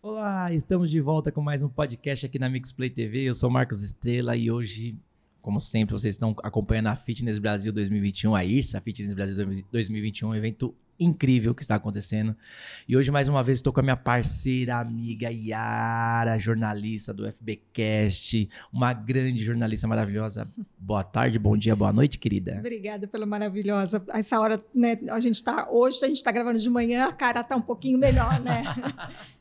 Olá, estamos de volta com mais um podcast aqui na Mixplay TV. Eu sou Marcos Estrela e hoje, como sempre, vocês estão acompanhando a Fitness Brasil 2021, a IRSA Fitness Brasil 2021, um evento incrível que está acontecendo. E hoje, mais uma vez, estou com a minha parceira, amiga Yara, jornalista do FBcast, uma grande jornalista maravilhosa. Boa tarde, bom dia, boa noite, querida. Obrigada pela maravilhosa. Essa hora, né, a gente está hoje, a gente está gravando de manhã, a cara está um pouquinho melhor, né?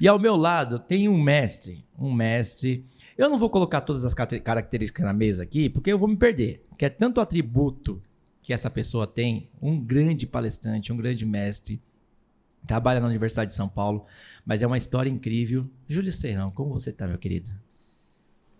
e ao meu lado tem um mestre, um mestre. Eu não vou colocar todas as características na mesa aqui, porque eu vou me perder. Que é tanto atributo que essa pessoa tem, um grande palestrante, um grande mestre, trabalha na Universidade de São Paulo, mas é uma história incrível. Júlio Serrão, como você está, meu querido?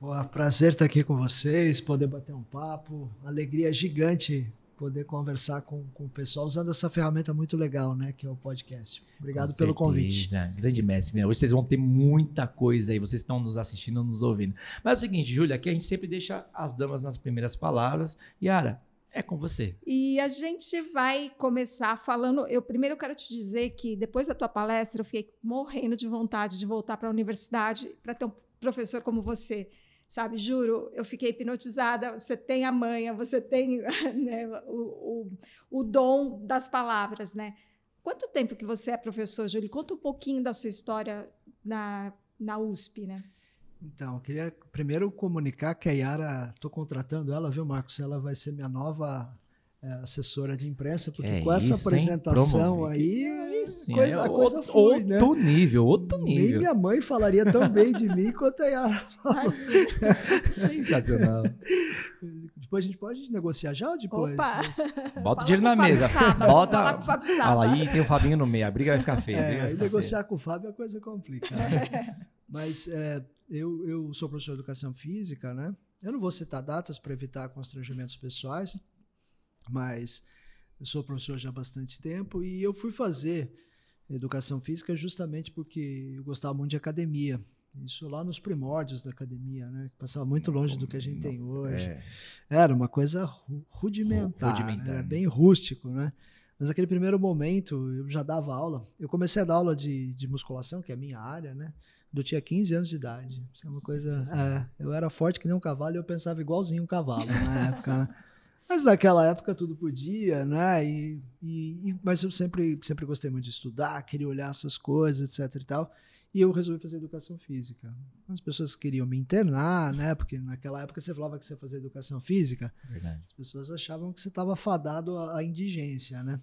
Boa, prazer estar aqui com vocês, poder bater um papo, alegria gigante poder conversar com, com o pessoal usando essa ferramenta muito legal, né, que é o podcast. Obrigado pelo convite. Grande mestre. Hoje vocês vão ter muita coisa aí, vocês estão nos assistindo, nos ouvindo. Mas é o seguinte, Júlia, aqui a gente sempre deixa as damas nas primeiras palavras. Yara, é com você. E a gente vai começar falando. Eu primeiro quero te dizer que depois da tua palestra eu fiquei morrendo de vontade de voltar para a universidade para ter um professor como você. Sabe, juro, eu fiquei hipnotizada. Você tem a manha, você tem né, o, o, o dom das palavras, né? Quanto tempo que você é professor, Júlio? Conta um pouquinho da sua história na, na USP, né? Então, eu queria primeiro comunicar que a Yara, estou contratando ela, viu, Marcos? Ela vai ser minha nova é, assessora de imprensa, porque é com essa apresentação aí, Sim, coisa, é a coisa outro, foi, né? outro nível, outro nível. Nem minha mãe falaria tão bem de mim quanto a Yara. Sensacional. Depois a gente pode negociar já ou depois? Opa. Bota o dinheiro na mesa. Bota. Fala com o Fábio Fala aí, tem o Fabinho no meio. A briga vai ficar feia. É, aí negociar feia. com o Fábio a coisa complica. Né? Mas é, eu, eu sou professor de educação física, né? Eu não vou citar datas para evitar constrangimentos pessoais, mas eu sou professor já há bastante tempo e eu fui fazer educação física justamente porque eu gostava muito de academia. Isso lá nos primórdios da academia, né? Passava muito longe do que a gente tem hoje. É. Era uma coisa rudimentar, rudimentar. era bem rústico, né? Mas naquele primeiro momento eu já dava aula. Eu comecei a dar aula de, de musculação, que é a minha área, né? Eu tinha 15 anos de idade. Isso é uma coisa. É, eu era forte que nem um cavalo e eu pensava igualzinho um cavalo na época. Né? Mas naquela época tudo podia, né? E, e, mas eu sempre, sempre gostei muito de estudar, queria olhar essas coisas, etc e tal. E eu resolvi fazer educação física. As pessoas queriam me internar, né? Porque naquela época você falava que você ia fazer educação física. Verdade. As pessoas achavam que você estava fadado à indigência, né?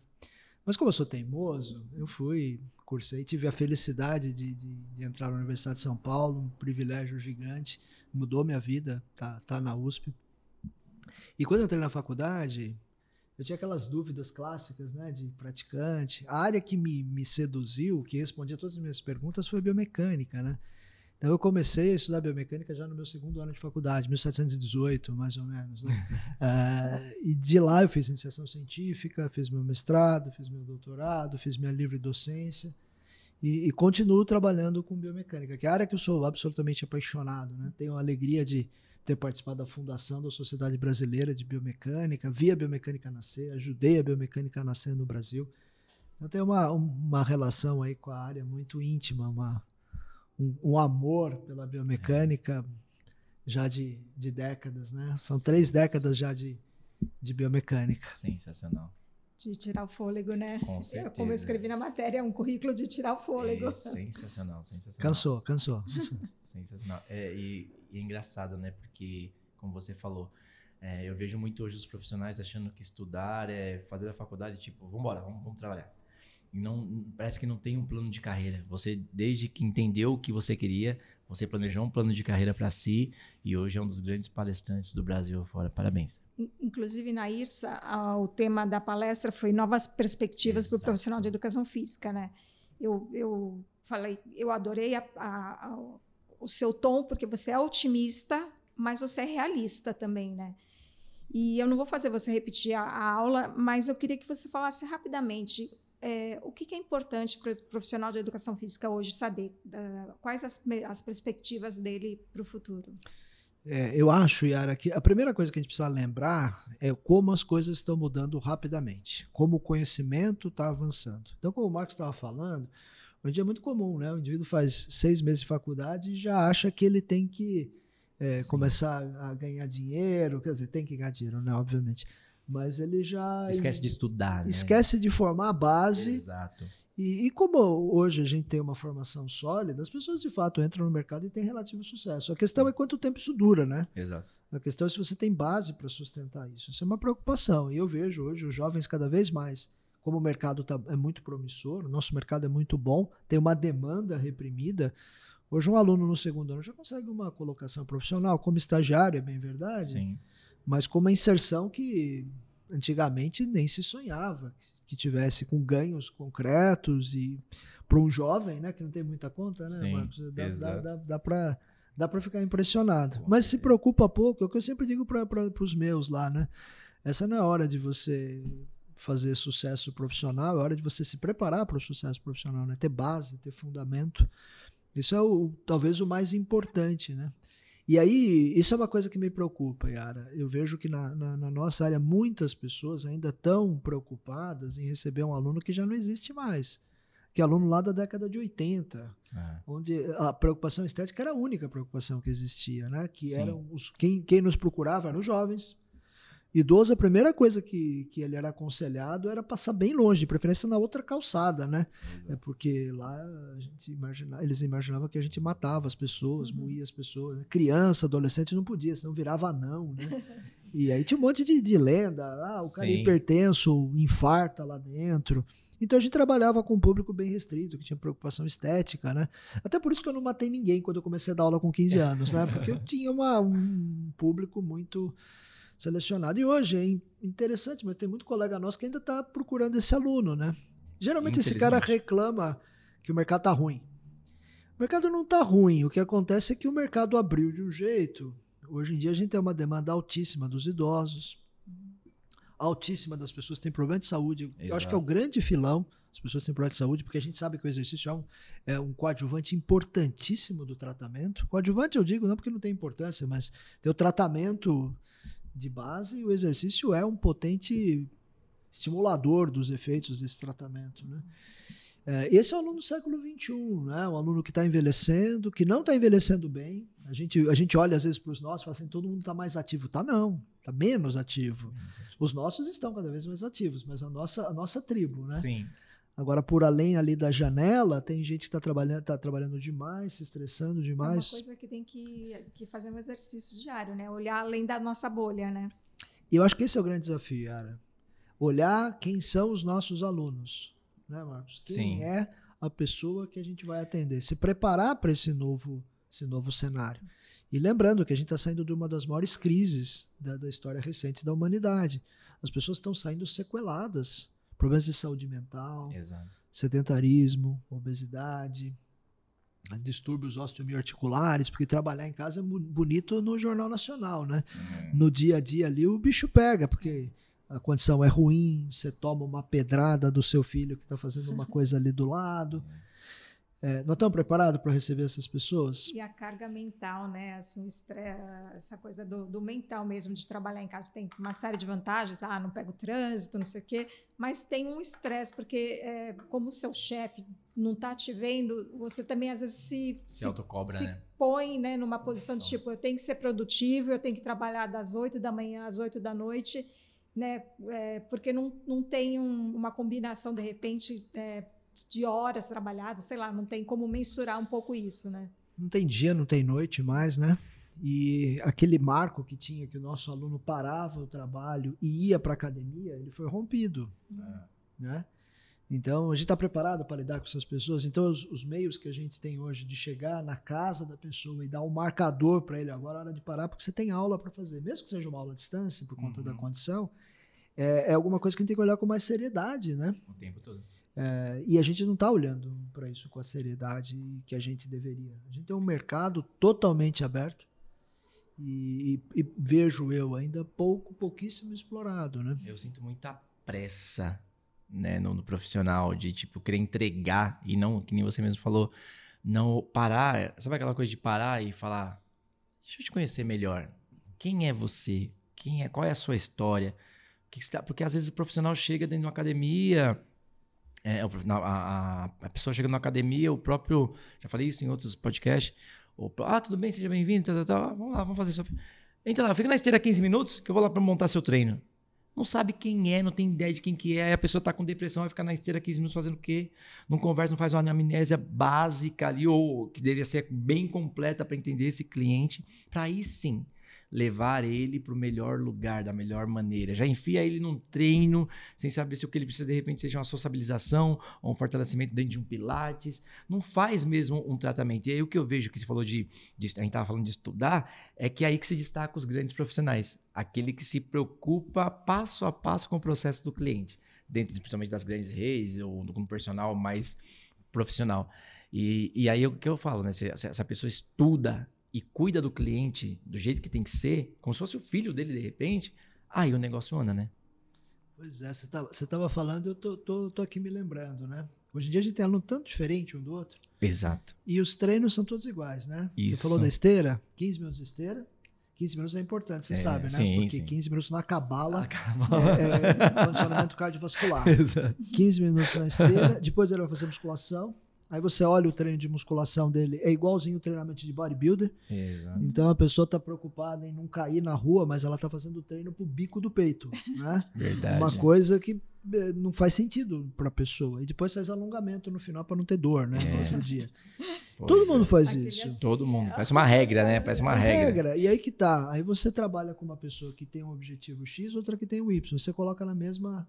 Mas como eu sou teimoso, eu fui, cursei, tive a felicidade de, de, de entrar na Universidade de São Paulo, um privilégio gigante, mudou minha vida, tá, tá na USP. E quando eu entrei na faculdade, eu tinha aquelas dúvidas clássicas, né, de praticante. A área que me, me seduziu, que respondia todas as minhas perguntas, foi biomecânica, né? Então eu comecei a estudar biomecânica já no meu segundo ano de faculdade, 1718, mais ou menos. Né? uh, e de lá eu fiz iniciação científica, fiz meu mestrado, fiz meu doutorado, fiz minha livre docência e, e continuo trabalhando com biomecânica, que é a área que eu sou absolutamente apaixonado. Né? Tenho a alegria de ter participado da fundação da Sociedade Brasileira de Biomecânica, vi a biomecânica nascer, ajudei a biomecânica a nascer no Brasil. Eu tenho uma, uma relação aí com a área muito íntima, uma, um, um amor pela biomecânica já de, de décadas, né? São três décadas já de, de biomecânica. Sensacional. De tirar o fôlego, né? Com certeza. Como eu escrevi na matéria, é um currículo de tirar o fôlego. É, sensacional, sensacional. Cansou, cansou. sensacional. É, e e é engraçado, né? Porque, como você falou, é, eu vejo muito hoje os profissionais achando que estudar é fazer a faculdade, tipo, vamos embora, vamos, vamos trabalhar. E não, parece que não tem um plano de carreira. Você, desde que entendeu o que você queria, você planejou um plano de carreira para si e hoje é um dos grandes palestrantes do Brasil fora. Parabéns. Inclusive, na IRSA, o tema da palestra foi Novas Perspectivas para o Profissional de Educação Física, né? Eu, eu falei, eu adorei a, a, a o seu tom, porque você é otimista, mas você é realista também, né? E eu não vou fazer você repetir a, a aula, mas eu queria que você falasse rapidamente é, o que, que, é importante para o profissional de educação física hoje saber, quais as, as, perspectivas dele para o futuro. É, eu acho, Yara, que a primeira coisa que a gente precisa lembrar é como as coisas estão mudando rapidamente, como o conhecimento está avançando. Então, como o Marcos estava falando, Hoje em dia é muito comum, né? O indivíduo faz seis meses de faculdade e já acha que ele tem que é, começar a ganhar dinheiro, quer dizer, tem que ganhar dinheiro, né? Obviamente. Mas ele já. Esquece de estudar, né? Esquece de formar a base. Exato. E, e, como hoje a gente tem uma formação sólida, as pessoas de fato entram no mercado e têm relativo sucesso. A questão é quanto tempo isso dura, né? Exato. A questão é se você tem base para sustentar isso. Isso é uma preocupação. E eu vejo hoje os jovens cada vez mais, como o mercado tá, é muito promissor, o nosso mercado é muito bom, tem uma demanda reprimida. Hoje um aluno no segundo ano já consegue uma colocação profissional, como estagiário, é bem verdade. Sim. Mas com uma inserção que antigamente nem se sonhava que tivesse com ganhos concretos e para um jovem, né, que não tem muita conta, né, Sim, Marcos? Dá, dá, dá, dá para dá para ficar impressionado. Mas se preocupa pouco, é o que eu sempre digo para os meus lá, né? Essa não é a hora de você fazer sucesso profissional, é hora de você se preparar para o sucesso profissional, né? Ter base, ter fundamento. Isso é o, talvez o mais importante, né? E aí, isso é uma coisa que me preocupa, Yara. Eu vejo que na, na, na nossa área muitas pessoas ainda estão preocupadas em receber um aluno que já não existe mais. Que é aluno lá da década de 80, Ah, onde a preocupação estética era a única preocupação que existia, né? Que Sim. eram os, quem, quem nos procurava eram os jovens. Idoso, a primeira coisa que, que ele era aconselhado era passar bem longe, de preferência na outra calçada, né? É porque lá a gente imagina, eles imaginavam que a gente matava as pessoas, Uhum. moía as pessoas. né? Criança, adolescente não podia, senão virava anão, né? E aí tinha um monte de, de lenda. Ah, o cara é Sim. hipertenso, infarta lá dentro. Então a gente trabalhava com um público bem restrito, que tinha preocupação estética, né? Até por isso que eu não matei ninguém quando eu comecei a dar aula com 15 anos, né? Porque eu tinha uma- um público muito selecionado. E hoje é in- interessante, mas tem muito colega nosso que ainda está procurando esse aluno, né? Geralmente esse cara reclama que o mercado tá ruim. O mercado não tá ruim. O que acontece é que o mercado abriu de um jeito. Hoje em dia a gente tem uma demanda altíssima dos idosos, altíssima das pessoas que têm problema de saúde. Eu acho que é o Exato. grande filão. As pessoas têm problema de saúde, porque a gente sabe que o exercício é um, é um coadjuvante importantíssimo do tratamento. Coadjuvante eu digo não porque não tem importância, mas tem o tratamento de base e o exercício é um potente estimulador dos efeitos desse tratamento. Né? É, esse é o aluno do século XXI, né? um aluno que está envelhecendo, que não está envelhecendo bem. A gente, a gente olha às vezes para os nossos e fala assim, todo mundo está mais ativo. Tá não, está menos ativo. Os nossos estão cada vez mais ativos, mas a nossa, a nossa tribo, né? Sim. Agora, por além ali da janela, tem gente que está trabalhando, tá trabalhando demais, se estressando É uma demais. coisa que tem que, que fazer um exercício diário, né? Olhar além da nossa bolha, né? E eu acho que esse é o grande desafio, Yara. Olhar quem são os nossos alunos, né, Marcos? Quem Sim. é a pessoa que a gente vai atender? Se preparar para esse novo, esse novo cenário. E lembrando que a gente está saindo de uma das maiores crises da, da história recente da humanidade. As pessoas estão saindo sequeladas. Problemas de saúde mental, Exato. sedentarismo, obesidade, distúrbios osteomiarticulares, porque trabalhar em casa é bonito no Jornal Nacional, né? No dia a dia ali o bicho pega, porque a condição é ruim, você toma uma pedrada do seu filho que está fazendo uma coisa ali do lado. É, nós estamos preparados para receber essas pessoas? E a carga mental, né? Assim, essa coisa do, do mental mesmo, de trabalhar em casa, tem uma série de vantagens. Ah, não pego trânsito, não sei o quê. Mas tem um estresse, porque é, como o seu chefe não está te vendo, você também às vezes se, Se autocobra, se né? põe né, numa posição de tipo, eu tenho que ser produtivo, eu tenho que trabalhar das 8 da manhã às 8 da noite, né? É, porque não, não tem um- uma combinação, de repente, é, de horas trabalhadas, sei lá, não tem como mensurar um pouco isso, né? Não tem dia, não tem noite mais, né? E aquele marco que tinha que o nosso aluno parava o trabalho e ia para a academia, ele foi rompido. né? Então, a gente está preparado para lidar com essas pessoas. Então, os, os meios que a gente tem hoje de chegar na casa da pessoa e dar um marcador para ele, agora é hora de parar, porque você tem aula para fazer, mesmo que seja uma aula à distância, por conta Uhum. da condição, é, é alguma coisa que a gente tem que olhar com mais seriedade, né? O tempo todo. É, e a gente não está olhando para isso com a seriedade que a gente deveria. A gente tem um mercado totalmente aberto e, e- e vejo eu ainda pouco, pouquíssimo explorado, né? Eu sinto muita pressa, né, no, no profissional, de, tipo, querer entregar e não, que nem você mesmo falou, não parar. Sabe aquela coisa de parar e falar, deixa eu te conhecer melhor. Quem é você? Quem é? Qual é a sua história? Tá- Porque às vezes o profissional chega dentro de uma academia, É, a, a, pessoa chega na academia, o próprio. Já falei isso em outros podcasts. O, ah, tudo bem, seja bem-vindo. Tá, tá, tá, vamos lá, vamos fazer isso. Entra lá, fica na esteira 15 minutos que eu vou lá para montar seu treino. Não sabe quem é, não tem ideia de quem que é. A pessoa tá com depressão, vai ficar na esteira 15 minutos fazendo o quê? Não conversa, não faz uma amnésia básica ali, ou que deveria ser bem completa para entender esse cliente. Para aí sim levar ele para o melhor lugar, da melhor maneira. Já enfia ele num treino, sem saber se o que ele precisa de repente seja uma sociabilização ou um fortalecimento dentro de um pilates. Não faz mesmo um tratamento. E aí o que eu vejo que você falou de, de a gente estava falando de estudar, é que é aí que se destaca os grandes profissionais. Aquele que se preocupa passo a passo com o processo do cliente. Dentro, principalmente das grandes redes ou do personal mais profissional. E, e aí o que eu falo, né? Se, se essa pessoa estuda e cuida do cliente do jeito que tem que ser, como se fosse o filho dele de repente, aí o negócio anda, né? Pois é, você estava falando, eu tô, tô, tô aqui me lembrando, né? Hoje em dia a gente tem aluno tanto diferente um do outro. Exato. E os treinos são todos iguais, né? Isso. Você falou da esteira, 15 minutos de esteira. 15 minutos é importante, você é, sabe, né? Sim, Porque sim. 15 minutos na cabala, cabala. É, é condicionamento cardiovascular. Exato. 15 minutos na esteira, depois ele vai fazer musculação, Aí você olha o treino de musculação dele, é igualzinho o treinamento de bodybuilder. Exato. Então a pessoa está preocupada em não cair na rua, mas ela está fazendo o treino pro bico do peito, né? Verdade. Uma coisa que eh, não faz sentido para a pessoa. E depois faz alongamento no final para não ter dor, né? É. No outro dia. Pois Todo é. mundo faz Aquele isso. assim, Todo mundo. é, Parece uma regra, né? Parece uma regra. regra. E aí que tá. Aí você trabalha com uma pessoa que tem um objetivo X, outra que tem um Y. Você coloca na mesma.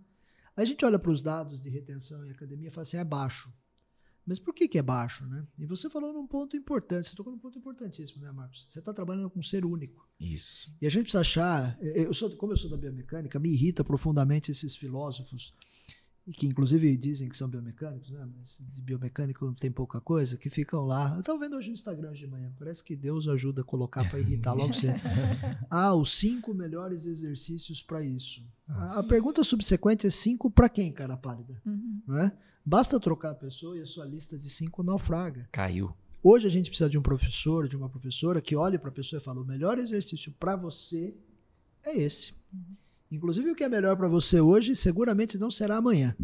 Aí a gente olha para os dados de retenção em academia e fala assim: é baixo. Mas por que, que é baixo, né? E você falou num ponto importante, você tocou num ponto importantíssimo, né, Marcos? Você está trabalhando com um ser único. Isso. E a gente precisa achar. Eu sou, como eu sou da biomecânica, me irrita profundamente esses filósofos, que inclusive dizem que são biomecânicos, né? Mas de biomecânico tem pouca coisa, que ficam lá. Eu estava vendo hoje no Instagram hoje de manhã, parece que Deus ajuda a colocar para irritar logo cedo. Ah, os cinco melhores exercícios para isso. A, a pergunta subsequente é cinco para quem, cara pálida? Uhum. Não é? Basta trocar a pessoa e a sua lista de cinco naufraga. Caiu. Hoje a gente precisa de um professor, de uma professora que olhe para a pessoa e fale: o melhor exercício para você é esse. Inclusive, o que é melhor para você hoje seguramente não será amanhã.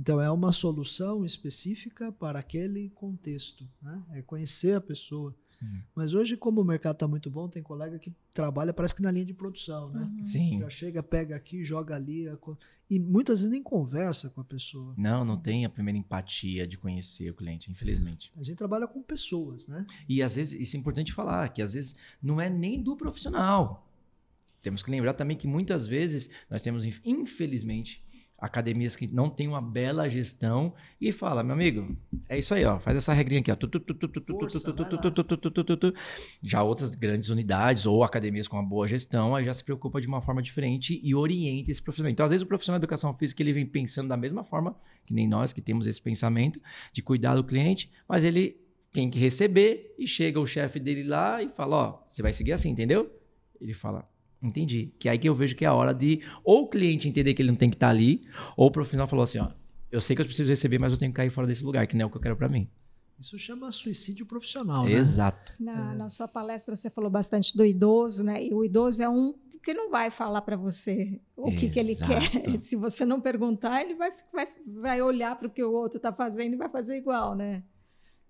Então, é uma solução específica para aquele contexto. Né? É conhecer a pessoa. Sim. Mas hoje, como o mercado está muito bom, tem colega que trabalha, parece que na linha de produção. Né? Uhum. Sim. Já chega, pega aqui, joga ali. E muitas vezes nem conversa com a pessoa. Não, não tem a primeira empatia de conhecer o cliente, infelizmente. A gente trabalha com pessoas, né? E às vezes, isso é importante falar, que às vezes não é nem do profissional. Temos que lembrar também que muitas vezes nós temos, inf- infelizmente, academias que não têm uma bela gestão e fala, meu amigo, é isso aí, ó, faz essa regrinha aqui, ó. Já outras grandes unidades ou academias com uma boa gestão, aí já se preocupa de uma forma diferente e orienta esse profissional. Então, às vezes o profissional de educação física ele vem pensando da mesma forma que nem nós que temos esse pensamento de cuidar do cliente, mas ele tem que receber e chega o chefe dele lá e fala, ó, você vai seguir assim, entendeu? Ele fala, entendi. Que é aí que eu vejo que é a hora de ou o cliente entender que ele não tem que estar ali, ou o profissional falou assim, ó, eu sei que eu preciso receber, mas eu tenho que cair fora desse lugar, que não é o que eu quero pra mim. Isso chama suicídio profissional, né? Exato. Na, na sua palestra você falou bastante do idoso, né? E o idoso é um que não vai falar para você o que, que ele quer. Se você não perguntar, ele vai, vai, vai olhar para o que o outro está fazendo e vai fazer igual, né?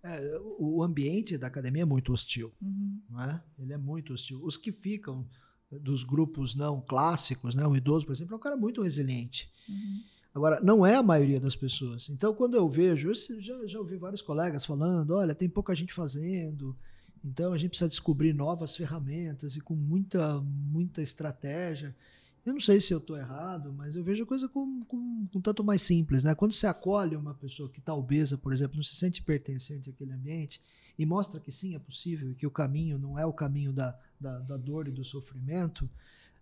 É, o o ambiente da academia é muito hostil, Uhum. não é? Ele é muito hostil. Os que ficam dos grupos não clássicos, né? O idoso, por exemplo, é um cara muito resiliente. Uhum. Agora, não é a maioria das pessoas. Então, quando eu vejo, eu já, já ouvi vários colegas falando, olha, tem pouca gente fazendo, então a gente precisa descobrir novas ferramentas e com muita, muita estratégia. Eu não sei se eu estou errado, mas eu vejo a coisa com, com, com tanto mais simples, né? Quando você acolhe uma pessoa que está obesa, por exemplo, não se sente pertencente àquele ambiente e mostra que sim, é possível, que o caminho não é o caminho da, da, da dor e do sofrimento,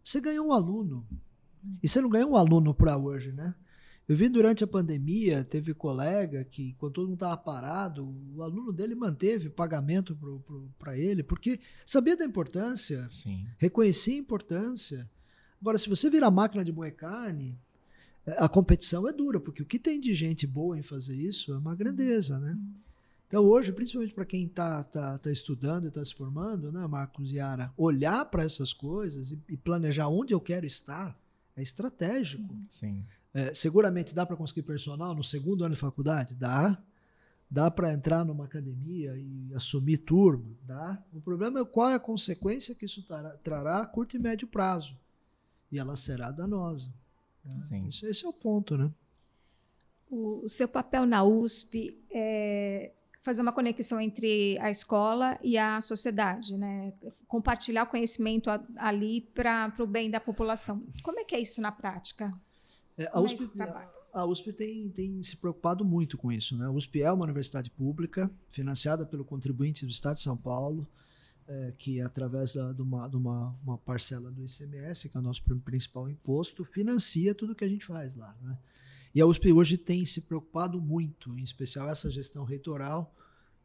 você ganhou um aluno. E você não ganhou um aluno para hoje, né? Eu vi durante a pandemia, teve colega que, quando todo mundo estava parado, o aluno dele manteve pagamento para ele, porque sabia da importância, Sim. reconhecia a importância. Agora, se você virar máquina de moer carne, eh, a competição é dura, porque o que tem de gente boa em fazer isso é uma grandeza, né? Então, hoje, principalmente para quem está tá, tá estudando e está se formando, né, Marcos e Yara, olhar para essas coisas e, e planejar onde eu quero estar é estratégico. Sim. É, seguramente dá para conseguir personal no segundo ano de faculdade? Dá. Dá para entrar numa academia e assumir turma? Dá. O problema é qual é a consequência que isso trará, trará a curto e médio prazo. E ela será danosa. Né? Isso, esse é o ponto, né? O, o seu papel na USP é fazer uma conexão entre a escola e a sociedade, né? compartilhar o conhecimento ali para o bem da população. Como é que é isso na prática? É, a, USP, a, a USP tem, tem se preocupado muito com isso. Né? A USP é uma universidade pública, financiada pelo contribuinte do Estado de São Paulo, é, que através da, de, uma, de uma, uma, parcela do ICMS, que é o nosso principal imposto, financia tudo que a gente faz lá. Né? E a USP hoje tem se preocupado muito, em especial essa gestão reitoral,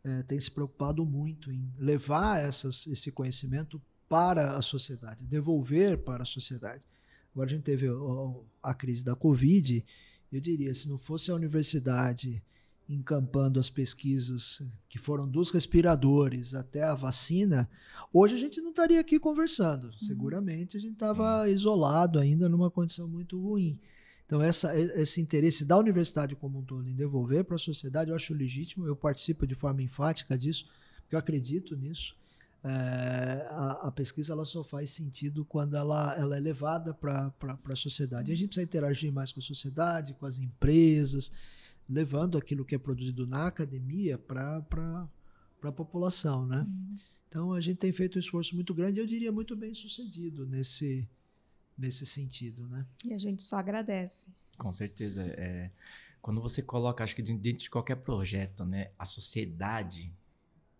é, tem se preocupado muito em levar essas, esse conhecimento para a sociedade, devolver para a sociedade. Agora a gente teve a crise da Covid, eu diria, se não fosse a universidade encampando as pesquisas que foram dos respiradores até a vacina, hoje a gente não estaria aqui conversando. Uhum. Seguramente a gente estava isolado ainda numa condição muito ruim. Então, essa, esse interesse da universidade como um todo em devolver para a sociedade, eu acho legítimo, eu participo de forma enfática disso, porque eu acredito nisso. É, a, a, pesquisa ela só faz sentido quando ela, ela é levada para a sociedade. E a gente precisa interagir mais com a sociedade, com as empresas, levando aquilo que é produzido na academia para a população. Né? Uhum. Então, a gente tem feito um esforço muito grande, eu diria muito bem sucedido nesse, nesse sentido, né? E a gente só agradece. Com certeza. É, quando você coloca, acho que dentro de qualquer projeto, né, a sociedade,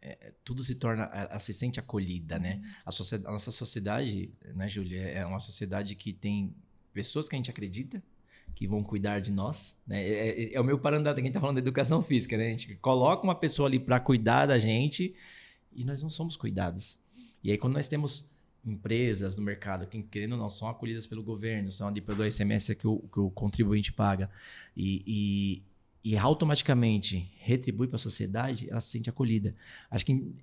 é, tudo se torna, ela se sente acolhida, né? Uhum. A, sociedade, a nossa sociedade, né, Júlia, é uma sociedade que tem pessoas que a gente acredita, que vão cuidar de nós, né? É, é, é o meu parâmetro, quem está falando da educação física, né? A gente coloca uma pessoa ali para cuidar da gente e nós não somos cuidados. E aí quando nós temos empresas no mercado, que querendo ou não, são acolhidas pelo governo, são ali pelo ICMS que o, que o contribuinte paga, e, e, e automaticamente retribui para a sociedade, ela se sente acolhida. Acho que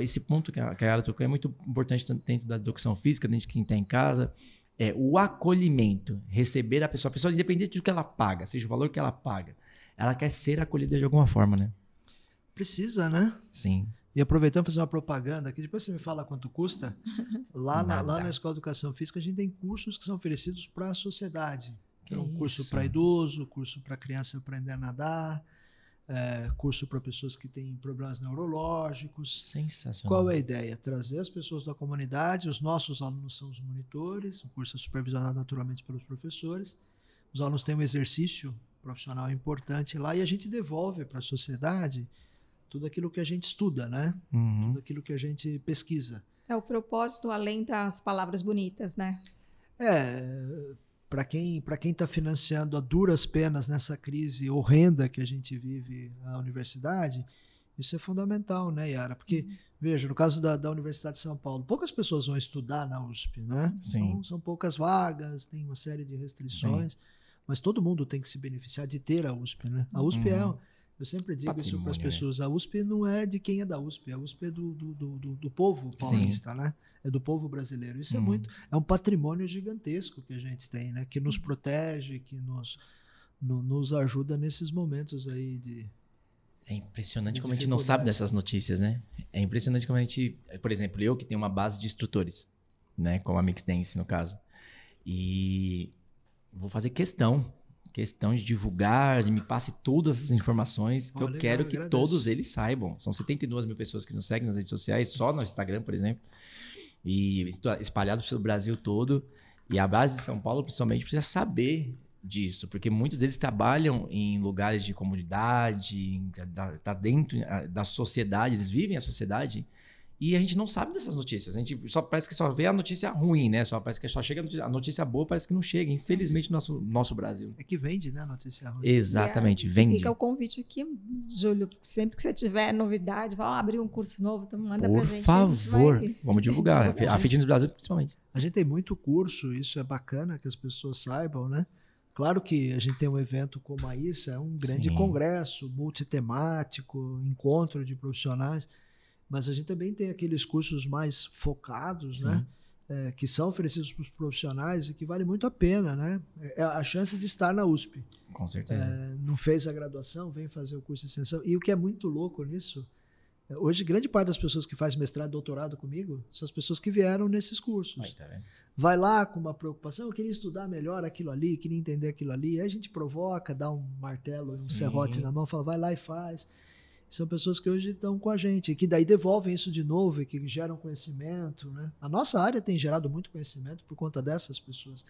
esse ponto que a Yara tocou é muito importante dentro da educação física, dentro de quem está em casa, é o acolhimento, receber a pessoa, a pessoa independente do que ela paga, seja o valor que ela paga, ela quer ser acolhida de alguma forma, né? Precisa, né? Sim. E aproveitando fazer uma propaganda aqui, depois você me fala quanto custa. Lá, na, lá na Escola de Educação Física a gente tem cursos que são oferecidos para a sociedade. Que é um curso para idoso, curso para criança aprender a nadar, é, curso para pessoas que têm problemas neurológicos. Sensacional. Qual é a ideia? Trazer as pessoas da comunidade, os nossos alunos são os monitores, o curso é supervisionado naturalmente pelos professores. Os alunos têm um exercício profissional importante lá e a gente devolve para a sociedade tudo aquilo que a gente estuda, né? Uhum. Tudo aquilo que a gente pesquisa. É o propósito além das palavras bonitas, né? É, para quem para quem está financiando a duras penas nessa crise horrenda que a gente vive a universidade, isso é fundamental, né, Yara? Porque uhum. veja, no caso da, da Universidade de São Paulo, poucas pessoas vão estudar na USP, né? Sim. São, são poucas vagas, tem uma série de restrições, Sim. mas todo mundo tem que se beneficiar de ter a USP, né? A USP é uhum. é eu sempre digo Patrimônio, isso para as pessoas. A USP não é de quem é da USP, a USP é do, do, do, do povo paulista, Sim. né? É do povo brasileiro. Isso é uhum. é muito. É um patrimônio gigantesco que a gente tem, né? Que nos protege, que nos, no, nos ajuda nesses momentos aí de. É impressionante de como a gente não sabe dessas notícias, né? É impressionante como a gente. Por exemplo, eu que tenho uma base de instrutores, né? Como a Mix Dance, no caso. E vou fazer questão questão de divulgar, de me passe todas essas informações, que oh, eu legal, quero que agradeço. todos eles saibam. São 72 mil pessoas que nos seguem nas redes sociais, só no Instagram, por exemplo, e espalhados pelo Brasil todo. E a base de São Paulo, principalmente, precisa saber disso, porque muitos deles trabalham em lugares de comunidade, tá dentro da sociedade, eles vivem a sociedade e a gente não sabe dessas notícias. A gente só parece que só vê a notícia ruim, né? Só parece que só chega a notícia, a notícia boa, parece que não chega. Infelizmente, no nosso, nosso Brasil. É que vende, né? A notícia ruim. Exatamente, é, vende. Fica o convite aqui, Júlio. Sempre que você tiver novidade, vai abrir um curso novo, então manda Por pra gente. Por favor, gente vamos divulgar. a Fitness Brasil, principalmente. A gente tem muito curso, isso é bacana que as pessoas saibam, né? Claro que a gente tem um evento como a ISA, é um grande Sim. congresso multitemático, encontro de profissionais mas a gente também tem aqueles cursos mais focados, né? é, que são oferecidos para os profissionais e que vale muito a pena, né? É a chance de estar na USP. Com certeza. É, não fez a graduação, vem fazer o curso de extensão. E o que é muito louco nisso, é, hoje grande parte das pessoas que faz mestrado e doutorado comigo são as pessoas que vieram nesses cursos. Aí, tá vendo? Vai lá com uma preocupação, eu queria estudar melhor aquilo ali, queria entender aquilo ali. Aí a gente provoca, dá um martelo, um Sim. serrote na mão, fala, vai lá e faz. São pessoas que hoje estão com a gente, e que daí devolvem isso de novo e que geram conhecimento. Né? A nossa área tem gerado muito conhecimento por conta dessas pessoas.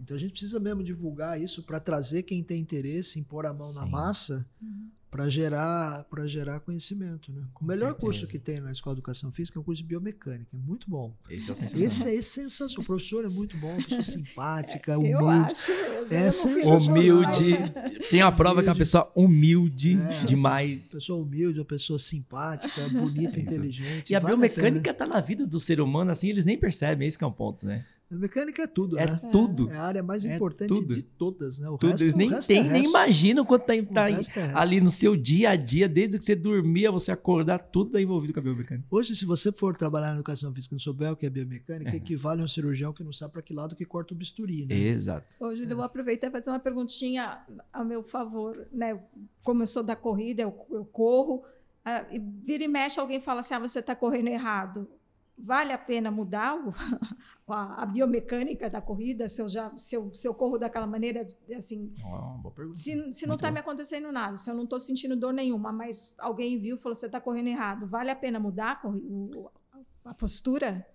Então a gente precisa mesmo divulgar isso para trazer quem tem interesse em pôr a mão na Sim. massa Uhum. Para gerar, para gerar conhecimento. Né? O melhor certeza. curso que tem na Escola de Educação Física é o curso de Biomecânica, é muito bom. Esse é o sensacional. Esse é sensacional. O professor é muito bom, uma pessoa simpática, Eu humilde. acho mesmo. Eu fiz é Humilde. Tem a prova que é uma pessoa humilde É. demais. Pessoa humilde, uma pessoa simpática, bonita, inteligente. E a vale biomecânica tá na vida do ser humano, assim, eles nem percebem, esse que é um ponto, né? A mecânica é tudo, É né? tudo. É a área mais É importante tudo. de todas, né? O Tudo. resto, Eles o nem têm, é nem imaginam quanto tá, O tá é ali no seu dia a dia, desde que você dormia, você acordar, tudo tá envolvido com a biomecânica. Hoje, se você for trabalhar na educação física e não souber o que é biomecânica, É. equivale a um cirurgião que não sabe para que lado que corta o bisturi, né? Exato. Hoje eu vou aproveitar e fazer uma perguntinha a meu favor. Né? Como eu sou da corrida, eu, eu corro, e vira e mexe, alguém fala assim: ah, você está correndo errado. Vale a pena mudar o- a, a biomecânica da corrida? Se eu, já, se, eu, se eu corro daquela maneira, assim, boa pergunta. se, se não está me acontecendo nada, se eu não estou sentindo dor nenhuma, mas alguém viu e falou: você está correndo errado, vale a pena mudar a, a postura?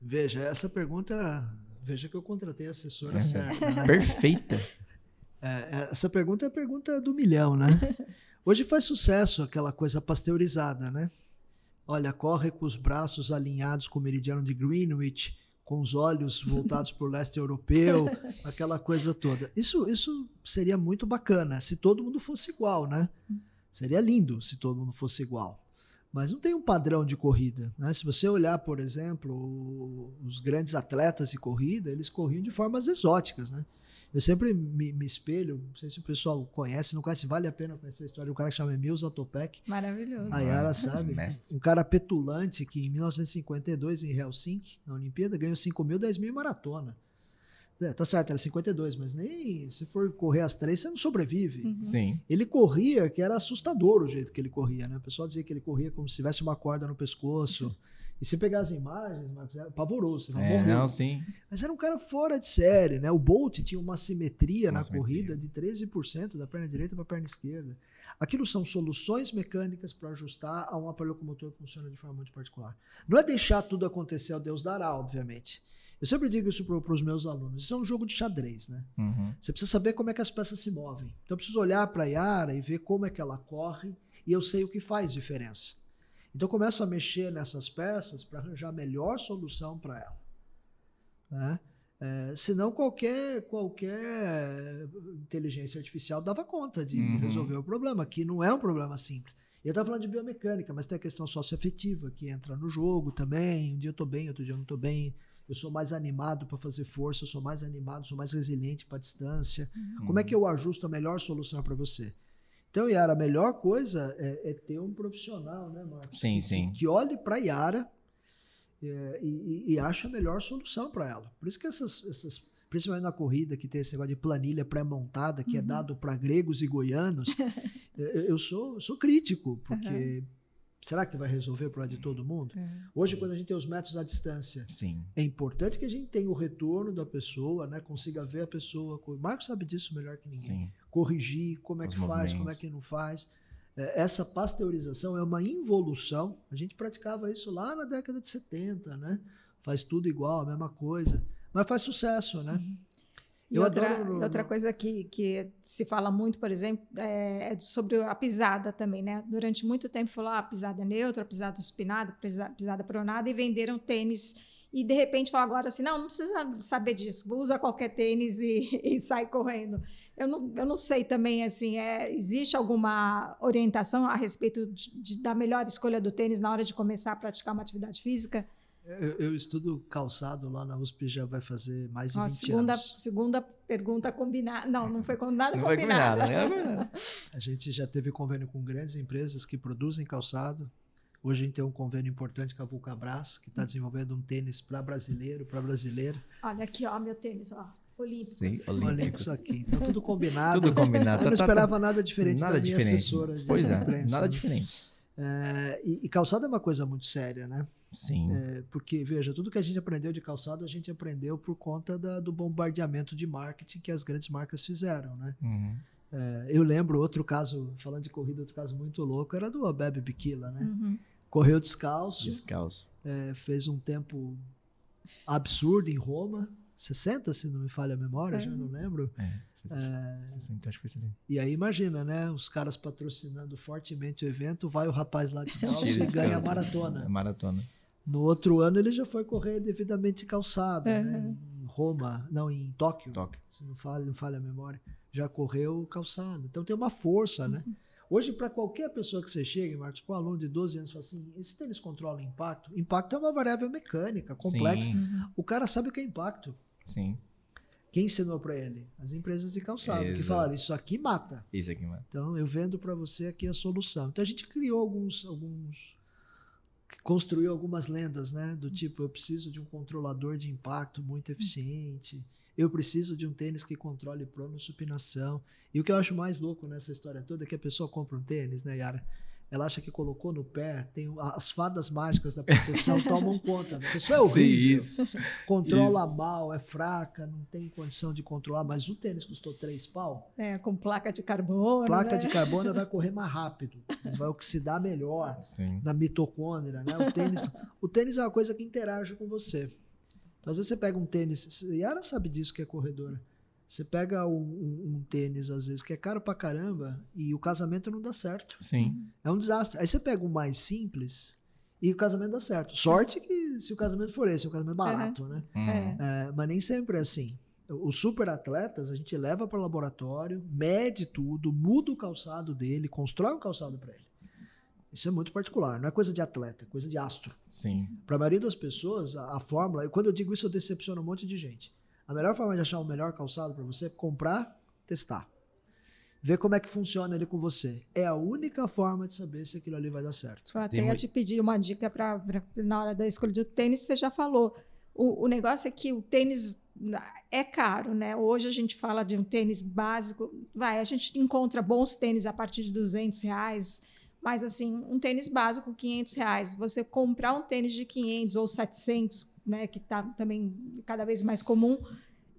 Veja, essa pergunta. Veja que eu contratei a assessora É. certa. né? Perfeita. É, essa pergunta é a pergunta do milhão, né? Hoje faz sucesso aquela coisa pasteurizada, né? Olha, corre com os braços alinhados com o meridiano de Greenwich, com os olhos voltados para o leste europeu, aquela coisa toda. Isso, isso seria muito bacana se todo mundo fosse igual, né? Seria lindo se todo mundo fosse igual. Mas não tem um padrão de corrida. Né? Se você olhar, por exemplo, os grandes atletas de corrida, eles corriam de formas exóticas, né? Eu sempre me, me espelho, não sei se o pessoal conhece, não conhece, vale a pena conhecer a história de um cara que chama Emil Zatopek. Maravilhoso. A Yara sabe. Mestre. Um cara petulante que em 1952, em Helsinki, na Olimpíada, ganhou 5 mil, 10 mil em maratona. É, tá certo, era 52, mas nem se for correr as três, você não sobrevive. Uhum. Sim. Ele corria, que era assustador o jeito que ele corria, né? O pessoal dizia que ele corria como se tivesse uma corda no pescoço. E se pegar as imagens, Marcos, é pavoroso, você vai É, morrer. não, sim. Mas era um cara fora de série, né? O Bolt tinha uma simetria Uma na simetria. corrida de 13% da perna direita para a perna esquerda. Aquilo são soluções mecânicas para ajustar a um aparelho locomotor que funciona de forma muito particular. Não é deixar tudo acontecer ao Deus dará, obviamente. Eu sempre digo isso para os meus alunos. Isso é um jogo de xadrez, né? Uhum. Você precisa saber como é que as peças se movem. Então eu preciso olhar para a Yara e ver como é que ela corre e eu sei o que faz diferença. Então eu começo a mexer nessas peças para arranjar a melhor solução para ela. Né? É, senão qualquer, qualquer inteligência artificial dava conta de Uhum. resolver o problema, que não é um problema simples. Eu estava falando de biomecânica, mas tem a questão socioafetiva que entra no jogo também. Um dia eu estou bem, outro dia eu não estou bem. Eu sou mais animado para fazer força, eu sou mais animado, sou mais resiliente para distância. Como é que eu ajusto a melhor solução para você? Então, Yara, a melhor coisa é, é ter um profissional, né, Marcos? Sim, sim. Que olhe para a Yara é, e, e- e ache a melhor solução para ela. Por isso que essas, essas, principalmente na corrida, que tem esse negócio de planilha pré-montada, que é Uhum. dado para gregos e goianos, eu, eu sou, eu sou crítico, porque será que vai resolver o problema de todo mundo? É. Hoje, quando a gente tem os métodos à distância, Sim. é importante que a gente tenha o retorno da pessoa, né? Consiga ver a pessoa. O Marcos sabe disso melhor que ninguém. Sim. Corrigir, como é Os que faz, movimentos. como é que não faz. É, Essa pasteurização é uma involução. A gente praticava isso lá na década de 70, né? Faz tudo igual, a mesma coisa. Mas faz sucesso, né? E Eu outra, adoro- outra coisa que, que se fala muito, por exemplo, é, é sobre a pisada também, né? Durante muito tempo falou ah, pisada neutra, pisada supinada, pisa- pisada pronada, e venderam tênis. E de repente falou agora assim: não, não precisa saber disso, usa qualquer tênis e, e sai correndo. Eu não, eu não sei também, assim, é, existe alguma orientação a respeito de, de- da melhor escolha do tênis na hora de começar a praticar uma atividade física? Eu, eu estudo calçado lá na USP já vai fazer mais de Ó, 20 segunda, anos. segunda pergunta combinada. Não, não foi combinada, Não foi combinada. né? É. A gente já teve convênio com grandes empresas que produzem calçado, Hoje a gente tem um convênio importante com a Vulcabras, que está desenvolvendo um tênis para brasileiro, para brasileiro. Olha aqui, ó, meu tênis, ó. Olímpicos. Sim, Olímpicos Olímpicos. aqui. Então tudo combinado. Tudo combinado. Eu não Tá- tá- esperava nada diferente nada da minha diferente. assessora de Pois é, imprensa, nada né? diferente. É, e, e calçado é uma coisa muito séria, né? Sim. É, porque, veja, tudo que a gente aprendeu de calçado, a gente aprendeu por conta da- do bombardeamento de marketing que as grandes marcas fizeram, né? Uhum. É, eu lembro outro caso, falando de corrida, outro caso muito louco, era do Abebe Bikila, né? Uhum. Correu descalço, Descalço. é, fez um tempo absurdo em Roma, 60, se não me falha a memória, já Uhum. não lembro. É. foi 60, acho que foi 60. E aí imagina, né? Os caras patrocinando fortemente o evento, vai o rapaz lá descalço e ganha a maratona. É maratona. No outro ano ele já foi correr devidamente calçado, né? Uhum. Em Roma, não, em Tóquio, Toque. se não falha, não falha a memória, já correu calçado. Então tem uma força, né? Hoje, para qualquer pessoa que você chegue, Marcos, para um aluno de 12 anos, fala assim: esse tênis controla impacto? Impacto é uma variável mecânica, complexa. Sim, Uhum. O cara sabe o que é impacto. sim. Quem ensinou para ele? As empresas de calçado, que Exato. falaram: isso aqui mata. Isso aqui, mano. Então, eu vendo para você aqui a solução. Então, a gente criou alguns, alguns construiu algumas lendas, né? Do tipo, eu preciso de um controlador de impacto muito eficiente. Eu preciso de um tênis que controle pronossupinação. E o que eu acho mais louco nessa história toda é que a pessoa compra um tênis, né, Yara? Ela acha que colocou no pé, tem as fadas mágicas da proteção tomam conta. né? A pessoa é Sim, horrível, isso. controla mal, é fraca, não tem condição de controlar. Mas o tênis custou três pau, É, com placa de carbono. placa né? de carbono vai correr mais rápido, mas vai oxidar melhor Sim. na mitocôndria, né? O tênis, o tênis é uma coisa que interage com você. Então, às vezes você pega um tênis, Yara sabe disso que é corredora. Você pega um, um- um tênis, às vezes, que é caro pra caramba e o casamento não dá certo. Sim. É um desastre. Aí você pega um mais simples e o casamento dá certo. Sorte que se o casamento for esse, é um casamento barato, né? Uhum. É. É, mas nem sempre é assim. Os super atletas a gente leva para o laboratório, mede tudo, muda o calçado dele, constrói um calçado para ele. Isso é muito particular, não é coisa de atleta, é coisa de astro. Sim. Para a maioria das pessoas, a, a fórmula, e quando eu digo isso, eu decepciono um monte de gente. A melhor forma de achar o melhor calçado para você é comprar, testar. Ver como é que funciona ele com você. É a única forma de saber se aquilo ali vai dar certo. Eu até ia te pedir uma dica para na hora da escolha do tênis, você já falou. O, o negócio é que o tênis é caro, né? Hoje a gente fala de um tênis básico, vai, a gente encontra bons tênis a partir de 200 reais, mas assim, um tênis básico, 500 reais. Você comprar um tênis de 500 ou 700, né, que está também cada vez mais comum,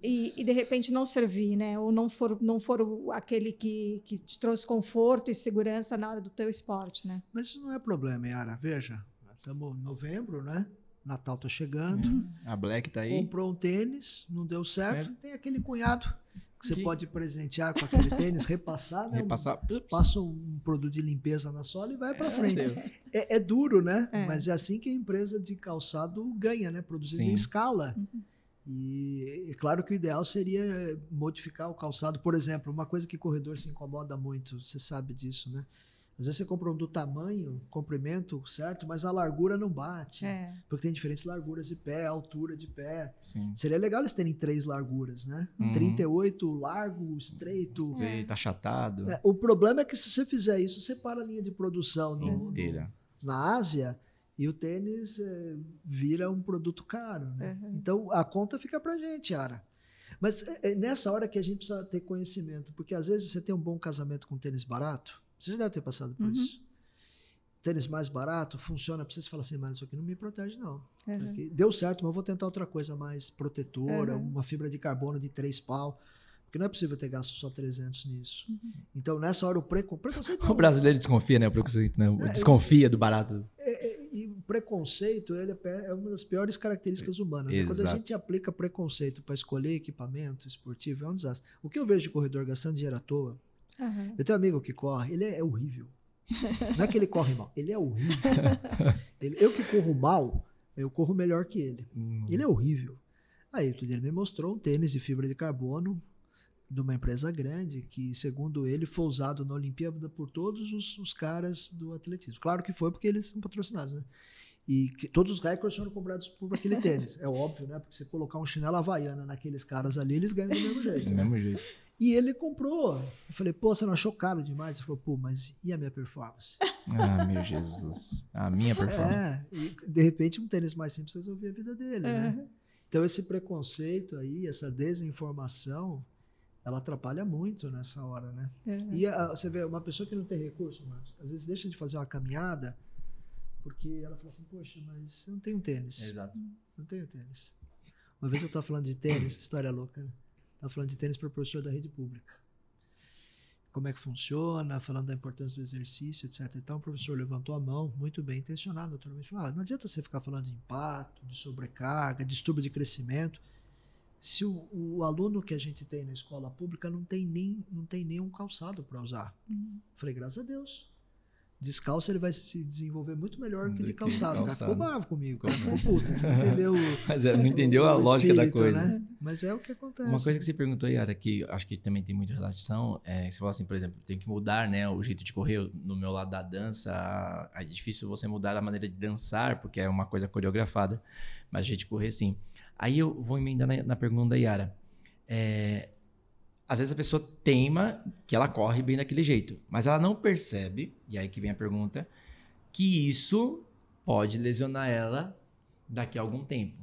e, e, de repente não servir, né? Ou não for, não for aquele que, que te trouxe conforto e segurança na hora do teu esporte, né? Mas isso não é problema, Yara. Veja, estamos em novembro, né? Natal tá chegando. Uhum. A Black tá aí. Comprou um tênis, não deu certo. Tem aquele cunhado que você Que- pode presentear com aquele tênis, repassar, né? Repassar. Passa um produto de limpeza na sola e vai para É, frente. É, é duro, né? É. Mas é assim que a empresa de calçado ganha, né? Produzindo Sim. em escala. E é claro que o ideal seria modificar o calçado. Por exemplo, uma coisa que corredor se incomoda muito, você sabe disso, né? Às vezes você compra um do tamanho, comprimento certo, mas a largura não bate. É. Porque tem diferentes larguras de pé, altura de pé. Sim. Seria legal eles terem três larguras, né? Uhum. 38 largo, estreito. Você tá achatado. É, o problema é que se você fizer isso, você para a linha de produção no- no- na Ásia e o tênis é, vira um produto caro. Né? Uhum. Então a conta fica pra gente, Ara. Mas é, é nessa hora que a gente precisa ter conhecimento, porque às vezes você tem um bom casamento com tênis barato, você já deve ter passado por Uhum. isso. Tênis mais barato funciona pra você você fala assim, mas isso aqui não me protege, não. Uhum. Aqui deu certo, mas eu vou tentar outra coisa mais protetora, Uhum. uma fibra de carbono de três pau. Porque não é possível ter gasto só 300 nisso. Uhum. Então, nessa hora, o preco- preconceito. O brasileiro desconfia, né? O preconceito, né? É, Desconfia do barato. É, é, e o preconceito ele é é uma das piores características humanas. né? Quando a gente aplica preconceito para escolher equipamento esportivo, é um desastre. O que eu vejo de corredor gastando dinheiro à toa, Uhum. eu tenho um amigo que corre, ele é, é horrível. Não é que ele corre mal, ele é horrível. Ele- eu que corro mal, eu corro melhor que ele. Hum. Ele é horrível. Aí ele me mostrou um tênis de fibra de carbono de uma empresa grande que, segundo ele, foi usado na Olimpíada por todos os, os caras do atletismo. Claro que foi porque eles são patrocinados, né? E que todos os recordes foram cobrados por aquele tênis. É óbvio, né? Porque se colocar um chinelo havaiana naqueles caras ali, eles ganham do mesmo jeito. Do mesmo jeito. E ele comprou. Eu falei, pô, você não achou caro demais? Ele falou, pô, mas e a minha performance? Ah, meu Jesus. A minha performance. É, e de repente um tênis mais simples resolvia a vida dele, né? Então esse preconceito aí, essa desinformação, ela atrapalha muito nessa hora, né? E a- você vê, uma pessoa que não tem recurso, Marcos, às vezes deixa de fazer uma caminhada porque ela fala assim, poxa, mas eu não tenho tênis. Exato. Não tenho tênis. Uma vez eu estava falando de tênis, história louca, né? Estava falando de tênis para professor da rede pública. Como é que funciona, falando da importância do exercício, etc. Então o professor levantou a mão, muito bem intencionado, naturalmente. Falou, ah, não adianta você ficar falando de impacto, de sobrecarga, distúrbio de crescimento. Se o, o aluno que a gente tem na escola pública não tem nem, não tem nenhum calçado para usar. Falei, graças a Deus. Descalço ele vai se desenvolver muito melhor que de que calçado. O cara ficou bravo comigo. Ficou Ficou puto. Não entendeu Mas não entendeu a o lógica da espírito, coisa. né? Mas é o que acontece. Uma coisa que você perguntou, Yara, que acho que também tem muita relação, é que você falou assim, por exemplo, tem que mudar, né, o jeito de correr no meu lado da dança. É difícil você mudar a maneira de dançar, porque é uma coisa coreografada, mas o jeito de correr, sim. Aí eu vou emendar na, na pergunta da Yara. É, às vezes a pessoa teima que ela corre bem daquele jeito, mas ela não percebe, e aí que vem a pergunta, que isso pode lesionar ela daqui a algum tempo.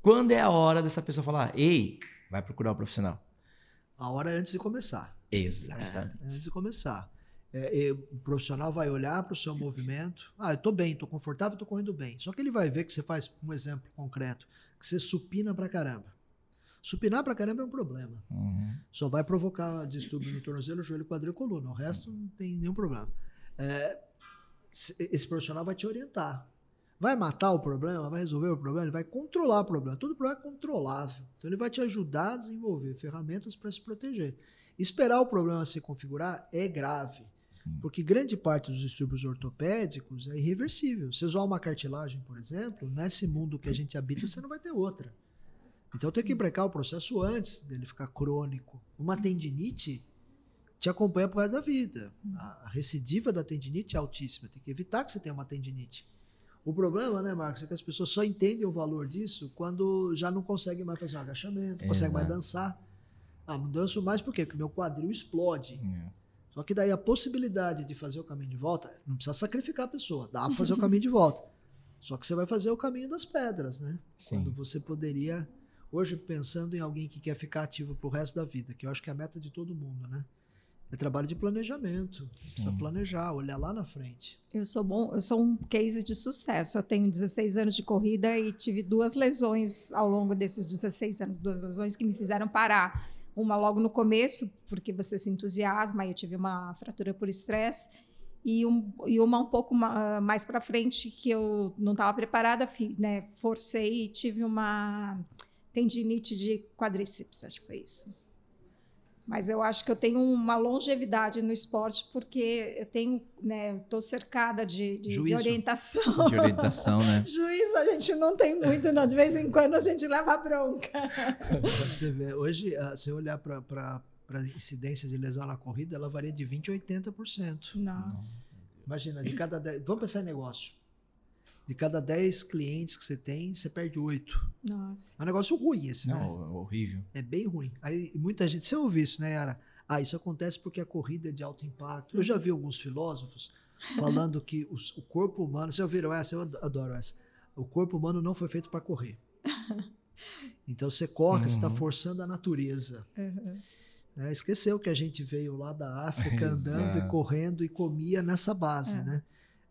Quando é a hora dessa pessoa falar, ei, vai procurar o profissional? A hora é antes de começar. Exatamente. É, antes de começar. É, o profissional vai olhar para o seu movimento. Ah, eu tô bem, tô confortável, tô correndo bem. Só que ele vai ver que você faz, um exemplo concreto, que você supina pra caramba. Supinar pra caramba é um problema. Uhum. Só vai provocar distúrbio no tornozelo, joelho, quadril e coluna. O resto não tem nenhum problema. É, se- esse profissional vai te orientar. Vai matar o problema, vai resolver o problema, ele vai controlar o problema. Todo problema é controlável. Então ele vai te ajudar a desenvolver ferramentas para se proteger. Esperar o problema se configurar é grave, Sim. porque grande parte dos distúrbios ortopédicos é irreversível. Se usar uma cartilagem, por exemplo, nesse mundo que a gente habita, você não vai ter outra. Então tem que brecar o processo antes dele ficar crônico. Uma tendinite te acompanha por resto da vida. A recidiva da tendinite é altíssima. Tem que evitar que você tenha uma tendinite. O problema, né, Marcos, é que as pessoas só entendem o valor disso quando já não conseguem mais fazer um agachamento, não conseguem mais dançar. Ah, não danço mais por quê? Porque meu quadril explode. É. Só que daí a possibilidade de fazer o caminho de volta, não precisa sacrificar a pessoa, dá para fazer o caminho de volta. Só que você vai fazer o caminho das pedras, né? Quando Sim. você poderia, hoje pensando em alguém que quer ficar ativo pro resto da vida, que eu acho que é a meta de todo mundo, né? É trabalho de planejamento. Você precisa planejar, olhar lá na frente. Eu sou bom, eu sou um case de sucesso. Eu tenho 16 anos de corrida e tive duas lesões ao longo desses 16 anos, duas lesões que me fizeram parar. Uma logo no começo, porque você se entusiasma, e eu tive uma fratura por estresse, e, um, e uma um pouco ma- mais para frente que eu não estava preparada, né, forcei e tive uma tendinite de quadríceps, acho que foi isso. Mas eu acho que eu tenho uma longevidade no esporte porque eu tenho, né, estou cercada de, de- de orientação. De orientação, né? Juiz a gente não tem muito, não. De vez em quando a gente leva bronca. Você vê, hoje, ah, se olhar para a incidência de lesão na corrida, ela varia de 20% a 80%. Nossa. Imagina, de cada 10, vamos pensar em negócio. De cada 10 clientes que você tem, você perde 8. Nossa. É um negócio ruim esse, né? Não, é horrível. É bem ruim. Aí muita gente, você ouviu isso, né, Yara? Ah, isso acontece porque a corrida é de alto impacto. Eu já vi alguns filósofos falando que os- o corpo humano, vocês ouviram essa? Eu ad- adoro essa. O corpo humano não foi feito para correr. Então você corre, você está Uhum. forçando a natureza. Uhum. né? Esqueceu que a gente veio lá da África andando e correndo e comia nessa base, É. né?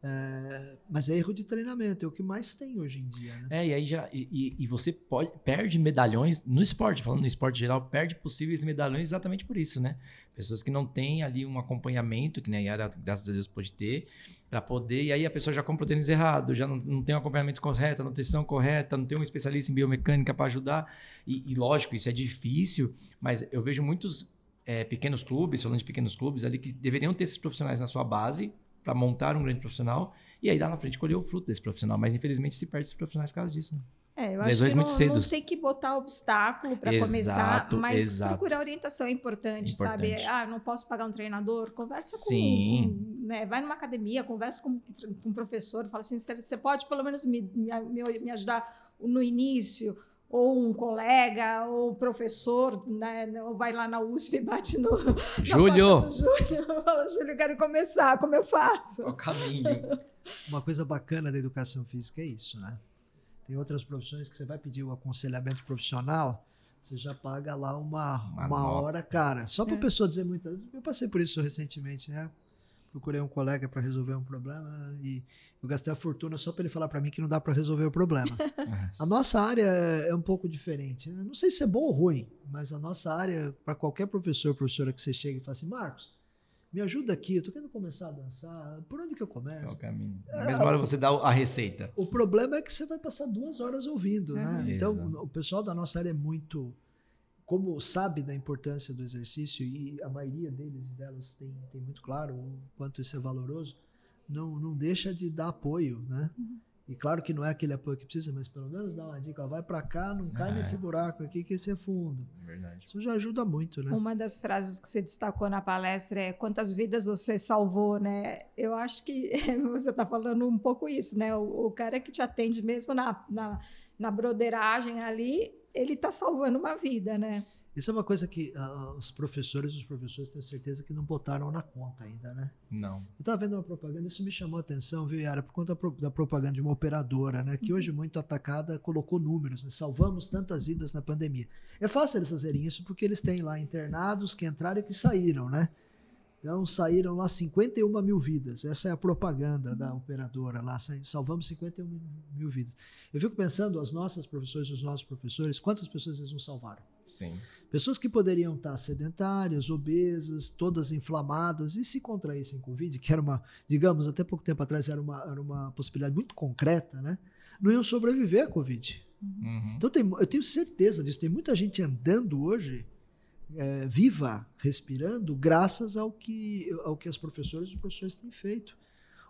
É, mas é erro de treinamento, é o que mais tem hoje em dia, né? É, e aí já. E, e- você pode, perde medalhões no esporte, falando no esporte geral, perde possíveis medalhões exatamente por isso, né? Pessoas que não têm ali um acompanhamento, que nem a Yara, graças a Deus, pode ter, para poder. E aí a pessoa já compra o tênis errado, já não, não tem um acompanhamento correto, a nutrição correta, não tem um especialista em biomecânica para ajudar. E, e lógico, isso é difícil, mas eu vejo muitos é, pequenos clubes, falando de pequenos clubes, ali que deveriam ter esses profissionais na sua base para montar um grande profissional. E aí lá na frente colher o fruto desse profissional. Mas infelizmente se perde esses profissionais por causa disso. né? É, eu acho Lesões que não, muito cedos. não tem que botar obstáculo para começar, mas exato. procurar orientação é importante, sabe? Importante. Ah, não posso pagar um treinador, conversa com, Sim. né, vai numa academia, conversa com, com um professor, fala assim, você pode pelo menos me, me, me- me ajudar no início, ou um colega, ou um professor, né, ou vai lá na USP e bate no. Júlio! Júlio, fala, Júlio, quero começar, como eu faço? O caminho. Uma coisa bacana da educação física é isso, né? Tem outras profissões que você vai pedir o aconselhamento profissional, você já paga lá uma, uma, uma hora, cara. Só para a é. pessoa dizer muitas Eu passei por isso recentemente, né? Procurei um colega para resolver um problema e eu gastei a fortuna só para ele falar para mim que não dá para resolver o problema. a nossa área é um pouco diferente. Né? Não sei se é bom ou ruim, mas a nossa área, para qualquer professor, professora que você chega e fala assim, Marcos, me ajuda aqui, eu tô querendo começar a dançar, por onde que eu começo? Qual o caminho? Na mesma hora você dá a receita. O problema é que você vai passar duas horas ouvindo, né? Então, o pessoal da nossa área é muito como sabe da importância do exercício e a maioria deles e delas tem, tem muito claro o quanto isso é valoroso, não, não deixa de dar apoio, né? Uhum. E claro que não é aquele apoio que precisa, mas pelo menos dá uma dica, ó, vai para cá, não cai é. nesse buraco aqui que esse é fundo. Verdade. Isso já ajuda muito, né? Uma das frases que você destacou na palestra é quantas vidas você salvou, né? Eu acho que você está falando um pouco isso, né? O, o, cara que te atende mesmo na, na, na broderagem ali, ele está salvando uma vida, né? Isso é uma coisa que uh, os professores, os professores tenho certeza que não botaram na conta ainda, né? Não. Eu estava vendo uma propaganda, isso me chamou a atenção, viu, Yara, por conta da propaganda de uma operadora, né? Que uhum. hoje muito atacada colocou números, né? salvamos tantas vidas na pandemia. É fácil eles fazerem isso porque eles têm lá internados que entraram e que saíram, né? Então saíram lá 51 mil vidas. Essa é a propaganda da operadora lá. Salvamos 51 mil vidas. Eu fico pensando, as nossas professores, os nossos professores, quantas pessoas eles não salvaram? Sim. Pessoas que poderiam estar sedentárias, obesas, todas inflamadas, e se contraíssem Covid, que era uma, digamos, até pouco tempo atrás era uma, era uma possibilidade muito concreta, né? Não iam sobreviver à Covid. Uhum. Então tem, eu tenho certeza disso. Tem muita gente andando hoje é, viva, respirando, graças ao que, ao que as professoras e os professores têm feito.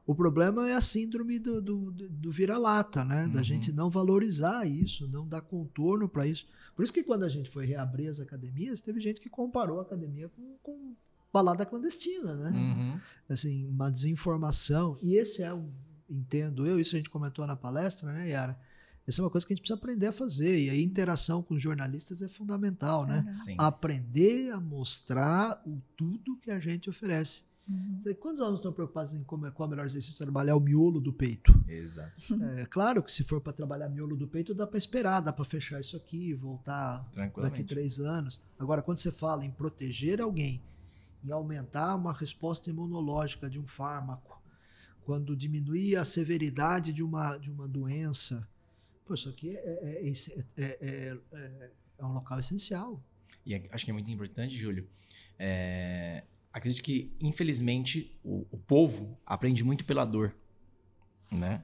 O problema é a síndrome do, do, do vira-lata, né? Uhum. Da gente não valorizar isso, não dar contorno para isso. Por isso que quando a gente foi reabrir as academias, teve gente que comparou a academia com, com balada clandestina, né? Uhum. Assim, uma desinformação. E esse é um, entendo eu, isso a gente comentou na palestra, né, Yara? Essa é uma coisa que a gente precisa aprender a fazer. E a interação com os jornalistas é fundamental, né? Uhum. Aprender a mostrar o tudo que a gente oferece. Uhum. Quantos alunos estão preocupados em como, qual é o melhor exercício trabalhar o miolo do peito? Exato. É claro que se for para trabalhar miolo do peito, dá para esperar, dá para fechar isso aqui, voltar daqui três anos. Agora, quando você fala em proteger alguém, em aumentar uma resposta imunológica de um fármaco, quando diminuir a severidade de uma, de uma doença, Pô, isso aqui é, é, é, é, um local essencial. E acho que é muito importante, Júlio. acredito que, infelizmente, o, o, povo aprende muito pela dor. Né?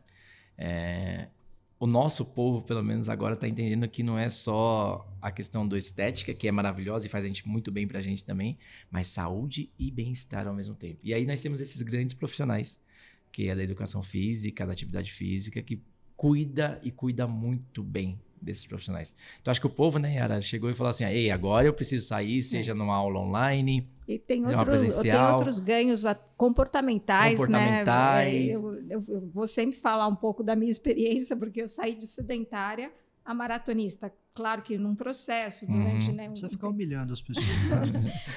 o nosso povo, pelo menos agora, está entendendo que não é só a questão do estética, que é maravilhosa e faz a gente muito bem para a gente também, mas saúde e bem-estar ao mesmo tempo. E aí nós temos esses grandes profissionais, que é da educação física, da atividade física, que cuida e cuida muito bem desses profissionais. Então acho que o povo, né, Yara, chegou e falou assim: "Ei, agora eu preciso sair, seja é. numa aula online, e tem, outro, tem outros ganhos comportamentais, comportamentais. né? Eu, eu, eu, vou sempre falar um pouco da minha experiência, porque eu saí de sedentária a maratonista. Claro que num processo, durante. Uhum. Né, um... Precisa ficar humilhando as pessoas.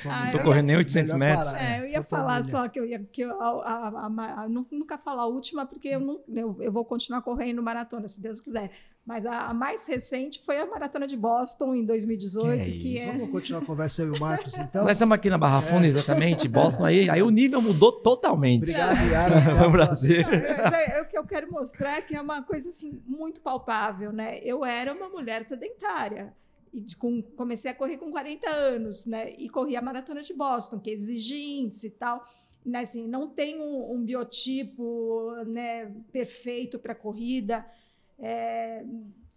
Tá? não tô correndo nem 800 metros. É, eu ia falar só que eu ia. Que eu, a, a, a, a, nunca falar a última, porque eu, não, eu, eu vou continuar correndo maratona, se Deus quiser. Mas a, a, mais recente foi a Maratona de Boston em 2018, que é. Que é... Vamos continuar a conversa eu e o Marcos, então? Nós estamos aqui na Barra Funda, é. exatamente, Boston aí, aí o nível mudou totalmente. Obrigado, Yara. Foi um prazer. É, o que eu quero mostrar é que é uma coisa assim, muito palpável, né? Eu era uma mulher sedentária. E de, com, comecei a correr com 40 anos, né? E corri a Maratona de Boston, que exige índice e tal. Né, assim, não tem um, um biotipo né, perfeito para corrida. É,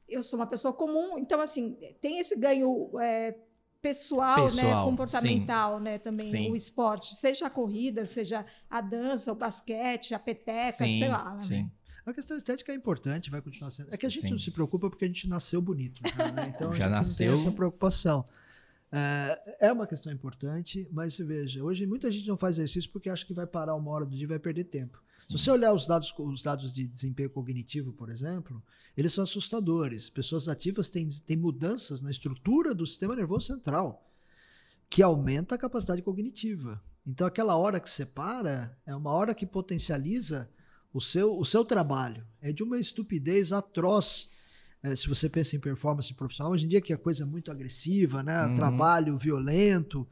eu sou uma pessoa comum, então, assim, tem esse ganho é, pessoal, né, pessoal, né, comportamental, sim. né, também sim. o esporte, seja a corrida, seja a dança, o basquete, a peteca, sim, sei lá. Né? A questão estética é importante, vai continuar sendo. É que a gente não se preocupa porque a gente nasceu bonito. Né? Então Já a gente nasceu... não tem essa preocupação. É, é uma questão importante, mas veja, hoje muita gente não faz exercício porque acha que vai parar uma hora do dia e vai perder tempo. Se você olhar os dados, os dados de desempenho cognitivo, por exemplo, eles são assustadores. Pessoas ativas têm, têm mudanças na estrutura do sistema nervoso central, que aumenta a capacidade cognitiva. Então, aquela hora que você para é uma hora que potencializa o seu, o seu trabalho. É de uma estupidez atroz é, se você pensa em performance profissional, hoje em dia que a coisa é muito agressiva, né? Uhum. Trabalho violento,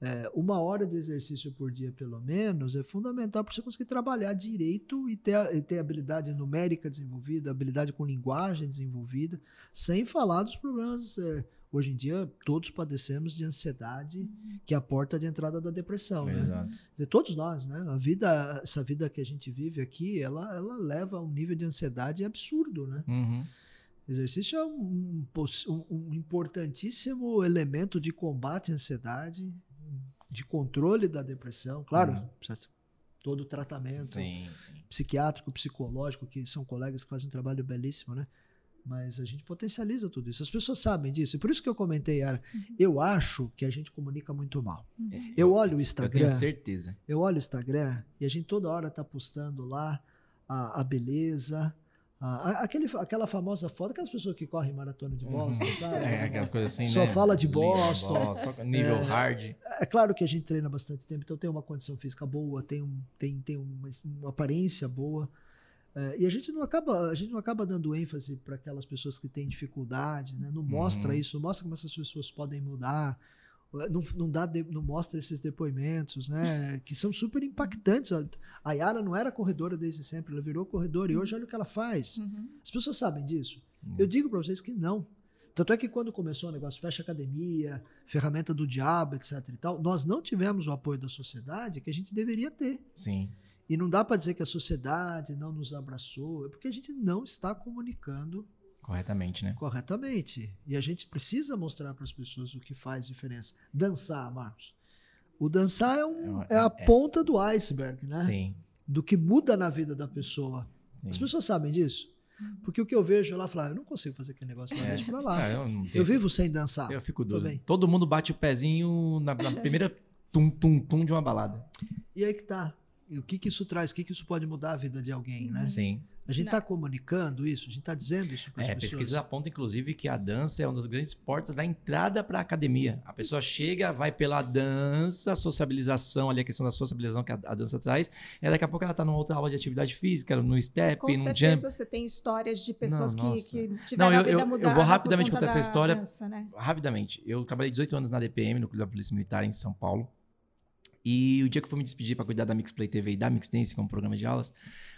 é, uma hora de exercício por dia, pelo menos, é fundamental para você conseguir trabalhar direito e ter, e ter habilidade numérica desenvolvida, habilidade com linguagem desenvolvida, sem falar dos problemas. É, hoje em dia, todos padecemos de ansiedade, que é a porta de entrada da depressão. né? Exato. Dizer, todos nós, né? A vida, essa vida que a gente vive aqui, ela, ela leva a um nível de ansiedade absurdo, né? Uhum. Exercício é um, um, um, importantíssimo elemento de combate à ansiedade, de controle da depressão. Claro, uhum. todo o tratamento sim, sim. psiquiátrico, psicológico, que são colegas que fazem um trabalho belíssimo, né? Mas a gente potencializa tudo isso. As pessoas sabem disso. E por isso que eu comentei, Ara, uhum. eu acho que a gente comunica muito mal. Uhum. Eu olho o Instagram. Eu tenho certeza. Eu olho o Instagram e a gente toda hora está postando lá a, a beleza, ah, aquele, aquela famosa foto, aquelas pessoas que correm maratona de Boston, uhum. sabe? É, aquelas coisas assim, Só né? fala de Boston. Boston nível é, hard. É claro que a gente treina bastante tempo, então tem uma condição física boa, tem, um, tem, tem uma, uma aparência boa. É, e a gente não acaba, a gente não acaba dando ênfase para aquelas pessoas que têm dificuldade, né? Não mostra uhum. isso, não mostra como essas pessoas podem mudar não, não, dá não mostra esses depoimentos, né? Que são super impactantes. A Yara não era corredora desde sempre, ela virou corredora e hoje olha o que ela faz. Uhum. As pessoas sabem disso. Uhum. Eu digo para vocês que não. Tanto é que quando começou o negócio, fecha academia, ferramenta do diabo, etc e tal, nós não tivemos o apoio da sociedade que a gente deveria ter. Sim. E não dá para dizer que a sociedade não nos abraçou, é porque a gente não está comunicando Corretamente, né? Corretamente. E a gente precisa mostrar para as pessoas o que faz diferença. Dançar, Marcos. O dançar é, um, é, é a é. ponta do iceberg, né? Sim. Do que muda na vida da pessoa. Sim. As pessoas sabem disso? Porque o que eu vejo lá, falar, eu não consigo fazer aquele negócio lá, é. deixa pra lá. Ah, eu, eu vivo sem dançar. Eu fico doido. Todo mundo bate o pezinho na, na primeira tum, tum, tum de uma balada. E aí que tá. E o que que isso traz? O que que isso pode mudar a vida de alguém, né? Sim. A gente está comunicando isso? A gente está dizendo isso para as é, pessoas? Pesquisas apontam, inclusive, que a dança é uma das grandes portas da entrada para a academia. A pessoa chega, vai pela dança, sociabilização, ali a questão da sociabilização que a, a dança traz, e daqui a pouco ela está numa outra aula de atividade física, no step, Com no certeza jump. você tem histórias de pessoas não, que, que tiveram não, eu, a vida eu, mudada Eu vou rapidamente contar essa história. Dança, né? Rapidamente. Eu trabalhei 18 anos na DPM, no Clube da Polícia Militar, em São Paulo. E o dia que eu fui me despedir para cuidar da Mixplay TV e da Mixdance, que é programa de aulas,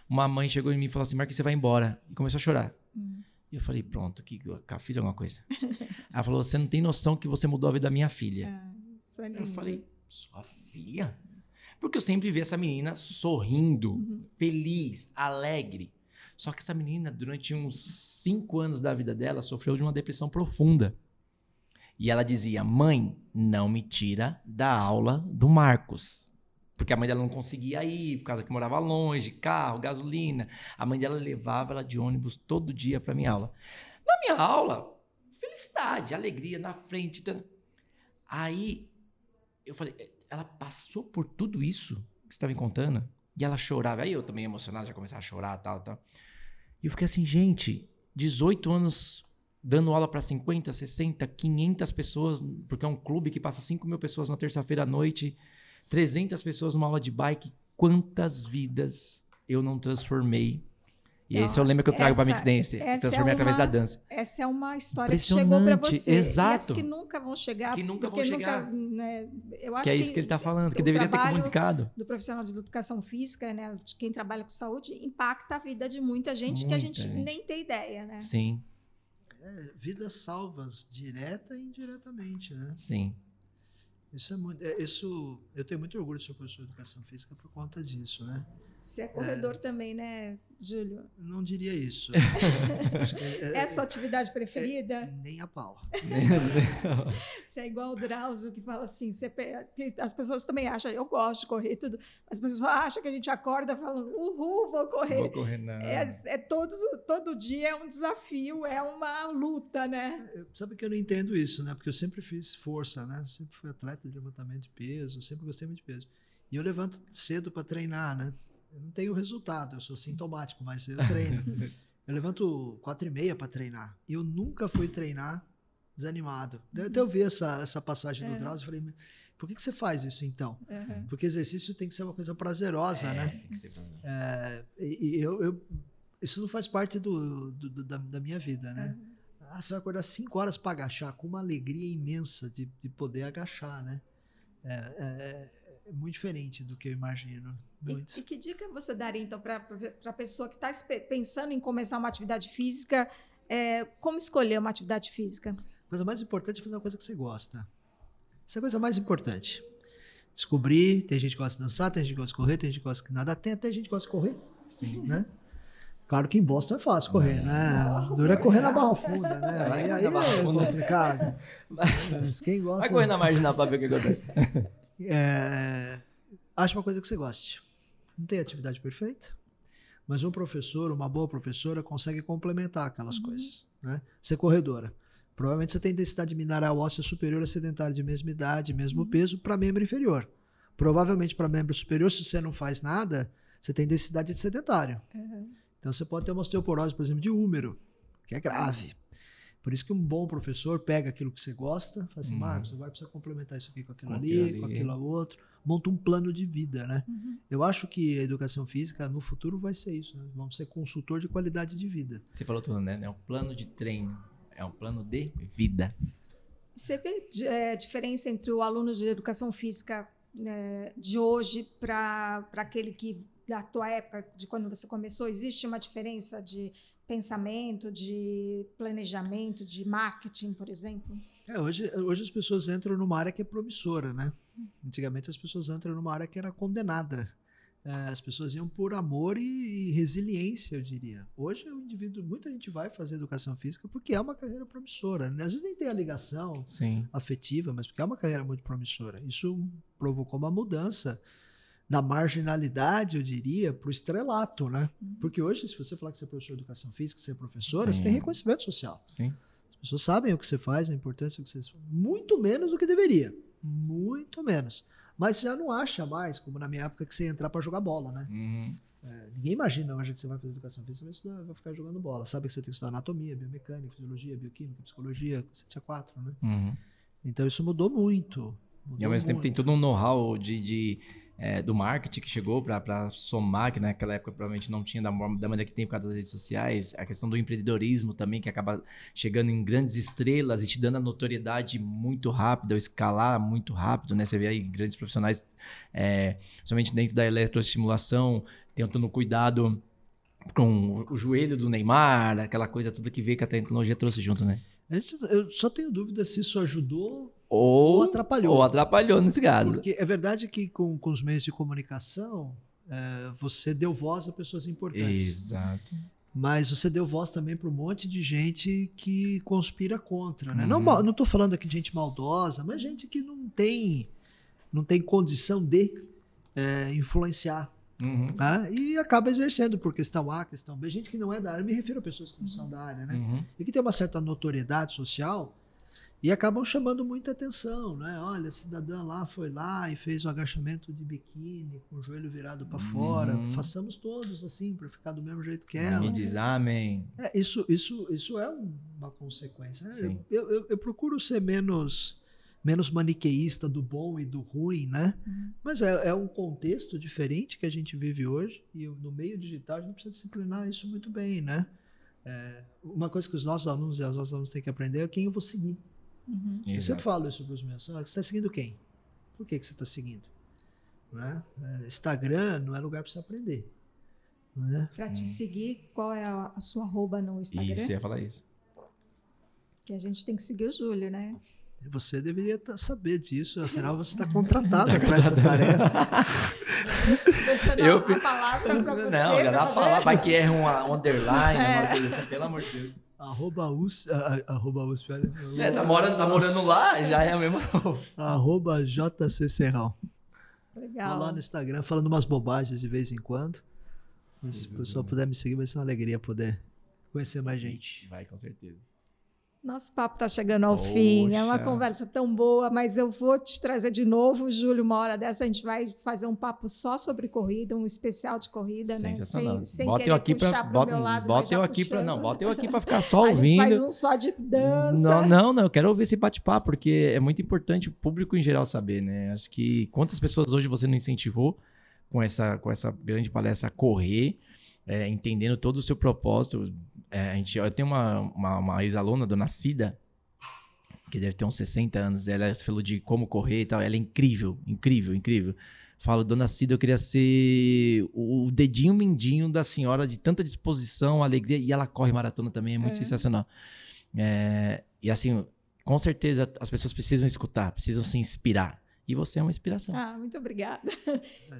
uma mãe chegou em mim e falou assim: Marcos, você vai embora. E começou a chorar. Hum. E eu falei: Pronto, que, fiz alguma coisa. Ela falou: Você não tem noção que você mudou a vida da minha filha. Ah, isso é eu falei: Sua filha? Porque eu sempre vi essa menina sorrindo, uhum. feliz, alegre. Só que essa menina, durante uns cinco anos da vida dela, sofreu de uma depressão profunda. E ela dizia: Mãe, não me tira da aula do Marcos. Porque a mãe dela não conseguia ir, por causa que morava longe, carro, gasolina. A mãe dela levava ela de ônibus todo dia para minha aula. Na minha aula, felicidade, alegria na frente. Aí eu falei, ela passou por tudo isso que você estava me contando? E ela chorava. Aí eu também emocionado, já começava a chorar, tal, tal. E eu fiquei assim, gente, 18 anos dando aula para 50, 60, 500 pessoas, porque é um clube que passa 5 mil pessoas na terça-feira à noite. 300 pessoas numa aula de bike, quantas vidas eu não transformei? E então, esse é o lema que eu trago para Mix Dance. Transformei é através da dança. Essa é uma história que chegou para você. Exato. E que nunca vão chegar. Que nunca vão chegar. Nunca, né, eu acho que é isso que ele está falando, que deveria ter comunicado. Do profissional de educação física, né, de quem trabalha com saúde, impacta a vida de muita gente muita que a gente, gente, nem tem ideia, né? Sim. É, vidas salvas, direta e indiretamente, né? Sim. Isso é muito. É, isso, eu tenho muito orgulho de ser professor de educação física por conta disso, né? Você é corredor é... também, né, Júlio? Não diria isso. é, é, sua atividade preferida? É, nem a pau. você é igual o Drauzio que fala assim: você, as pessoas também acham, eu gosto de correr tudo, mas as pessoas acham que a gente acorda falando, uhul, vou correr. Vou correr, não. É, é todos, todo dia é um desafio, é uma luta, né? Sabe que eu não entendo isso, né? Porque eu sempre fiz força, né? Sempre fui atleta de levantamento de peso, sempre gostei muito de peso. E eu levanto cedo para treinar, né? Eu não tenho resultado, eu sou sintomático, mas eu treino. eu levanto quatro e meia para treinar. E eu nunca fui treinar desanimado. Até eu vi essa, essa passagem do é. Drauzio e falei, por que, que você faz isso então? Uhum. Porque exercício tem que ser uma coisa prazerosa, é, né? Tem que ser é, e, e eu, eu, isso não faz parte do, do, do da, da, minha vida, né? Uhum. Ah, você vai acordar cinco horas para agachar, com uma alegria imensa de, de poder agachar, né? É, é, é muito diferente do que eu imagino. E, e, que dica você daria, então, para a pessoa que está pensando em começar uma atividade física? É, como escolher uma atividade física? A coisa mais importante é fazer uma coisa que você gosta. Essa é a coisa mais importante. Descobrir, tem gente que gosta de dançar, tem gente que gosta de correr, tem gente que gosta de nadar, tem até gente que gosta de correr. Sim. Né? Claro que em Boston é fácil correr, né? Dura é correr na barra funda, né? Aí, aí é complicado. Mas quem gosta... Vai correr na marginal para ver o que acontece. É, acho uma coisa que você goste. Não tem atividade perfeita, mas um professor, uma boa professora, consegue complementar aquelas uhum. coisas. Né? Ser corredora. Provavelmente você tem densidade mineral óssea superior a sedentário de mesma idade, mesmo uhum. peso, para membro inferior. Provavelmente para membro superior, se você não faz nada, você tem densidade de sedentário. Uhum. Então você pode ter uma osteoporose, por exemplo, de úmero, que é grave. Por isso que um bom professor pega aquilo que você gosta, fala assim, uhum. Marcos, agora precisa complementar isso aqui com aquilo com ali, ali, com aquilo outro, monta um plano de vida, né? Uhum. Eu acho que a educação física no futuro vai ser isso, né? vamos ser consultor de qualidade de vida. Você falou tudo, né? É um plano de treino, é um plano de vida. Você vê é, diferença entre o aluno de educação física é, de hoje para aquele que da tua época, de quando você começou? Existe uma diferença de pensamento, de planejamento, de marketing, por exemplo? É, hoje, hoje as pessoas entram numa área que é promissora, né? Antigamente as pessoas entram numa área que era condenada. É, as pessoas iam por amor e, resiliência, eu diria. Hoje o indivíduo, muita gente vai fazer educação física porque é uma carreira promissora. Né? Às vezes nem tem a ligação Sim. afetiva, mas porque é uma carreira muito promissora. Isso provocou uma mudança da marginalidade, eu diria, para o estrelato, né? Uhum. Porque hoje, se você falar que você é professor de educação física, você é professora, Sim. você tem reconhecimento social. Sim. As pessoas sabem o que você faz, a importância do que você faz. Muito menos do que deveria. Muito menos. Mas já não acha mais, como na minha época, que você ia entrar para jogar bola, né? Uhum. É, ninguém imagina hoje que você vai fazer educação física, você vai, ficar jogando bola. Sabe que você tem que estudar anatomia, biomecânica, fisiologia, bioquímica, psicologia, você tinha quatro, né? Uhum. Então isso mudou muito. Mudou e ao mesmo muito. tempo tem todo um know-how de, de é, do marketing que chegou para somar, que naquela época provavelmente não tinha da, da maneira que tem por causa das redes sociais, a questão do empreendedorismo também, que acaba chegando em grandes estrelas e te dando a notoriedade muito rápida, escalar muito rápido, né? Você vê aí grandes profissionais, é, principalmente dentro da eletroestimulação, tentando cuidado com o joelho do Neymar, aquela coisa toda que veio que a tecnologia trouxe junto, né? Eu só tenho dúvida se isso ajudou ou, ou atrapalhou. Ou atrapalhou nesse caso. Porque é verdade que com, com os meios de comunicação, é, você deu voz a pessoas importantes. Exato. Mas você deu voz também para um monte de gente que conspira contra. Né? Uhum. Não estou falando aqui de gente maldosa, mas gente que não tem, não tem condição de é, influenciar. Uhum. Né? E acaba exercendo por questão A, questão B. Gente que não é da área, me refiro a pessoas que não são da área, né? Uhum. E que tem uma certa notoriedade social e acabam chamando muita atenção, né? Olha, a cidadã lá foi lá e fez o agachamento de biquíni com o joelho virado para uhum. fora. Façamos todos assim para ficar do mesmo jeito que ela. Me diz amém. É, isso, isso, isso é uma consequência. Né? Eu, eu, eu, procuro ser menos menos maniqueísta do bom e do ruim, né? Uhum. Mas é, é, um contexto diferente que a gente vive hoje e no meio digital a gente precisa disciplinar isso muito bem, né? É, uma coisa que os nossos alunos e as nossas alunos têm que aprender é quem eu vou seguir. Uhum. Eu sempre falo isso para os meus alunos. Você está seguindo quem? Por que, que você está seguindo? Não é? é? Instagram não é lugar para você aprender. É? Para te hum. seguir, qual é a, a, sua arroba no Instagram? Isso, ia falar isso. Que a gente tem que seguir o Júlio, né? Você deveria tá- saber disso, afinal você está contratada para essa tarefa. Deixa eu dar a palavra para você. Não, já dá pra fazer. falar, vai que erra um underline, É. uma coisa assim, pelo amor de Deus. Arroba us, a- a- arroba us, olha. É, tá morando, tá morando lá, já é a mesma. Arroba JC Serral. Vou Legal. lá no Instagram falando umas bobagens de vez em quando. Mas se o pessoal puder me seguir, vai ser uma alegria poder conhecer mais gente. Vai, com certeza. Nosso papo está chegando ao fim. É uma Poxa. conversa tão boa, mas eu vou te trazer de novo, Júlio. Uma hora dessa a gente vai fazer um papo só sobre corrida, um especial de corrida, né? Sem, sem bota querer eu aqui puxar Bota, meu lado, bota eu aqui puxando. Não, bota eu aqui pra ficar só A gente faz ouvindo. um só de dança. Não, não, não, eu quero ouvir esse bate-papo, porque é muito importante o público em geral saber, né? Acho que quantas pessoas hoje você não incentivou com essa, com essa grande palestra a correr, é, entendendo todo o seu propósito. É, a gente, eu tenho uma, uma, uma ex-aluna, dona Cida, que deve ter uns 60 anos, ela falou de como correr e tal, ela é incrível, incrível, incrível. Falo, dona Cida, eu queria ser o dedinho mindinho da senhora de tanta disposição, alegria, e ela corre maratona também, é muito É. sensacional. É, e assim, com certeza as pessoas precisam escutar, precisam se inspirar. E você é uma inspiração. Ah, muito obrigada.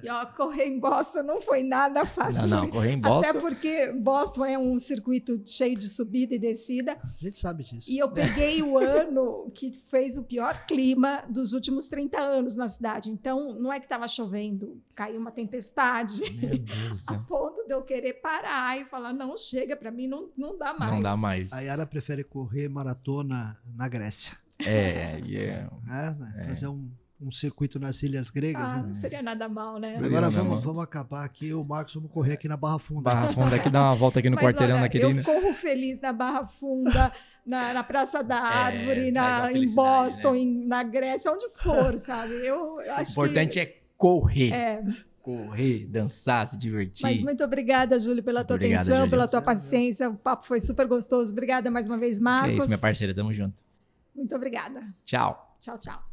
E ó, correr em Boston não foi nada fácil. não, não, correr em Boston. Até porque Boston é um circuito cheio de subida e descida. A gente sabe disso. E eu peguei o ano que fez o pior clima dos últimos 30 anos na cidade. Então, não é que estava chovendo, caiu uma tempestade, Meu Deus do a céu. ponto de eu querer parar e falar: não, chega, para mim não, não dá mais. Não dá mais. A Yara prefere correr maratona na Grécia. É, e é. né? Fazer um, um circuito nas ilhas gregas. Ah, né? não seria nada mal, né? Seria Agora vamos, vamos acabar aqui. O Marcos, vamos correr aqui na Barra Funda. Barra Funda aqui, dá uma volta aqui no Mas quarteirão olha, da querida. eu corro feliz na Barra Funda, na, na Praça da Árvore, É, na, em felicidade, Boston, né? em- na Grécia, onde for, sabe? Eu, eu O acho importante que... é correr. É, Correr, dançar, se divertir. mas muito obrigada, Júlio, pela tua Obrigado, atenção, Júlio. pela tua paciência. O papo foi super gostoso. Obrigada mais uma vez, É Marcos. isso, minha parceira. Tamo junto. Muito obrigada. Tchau. Tchau, tchau.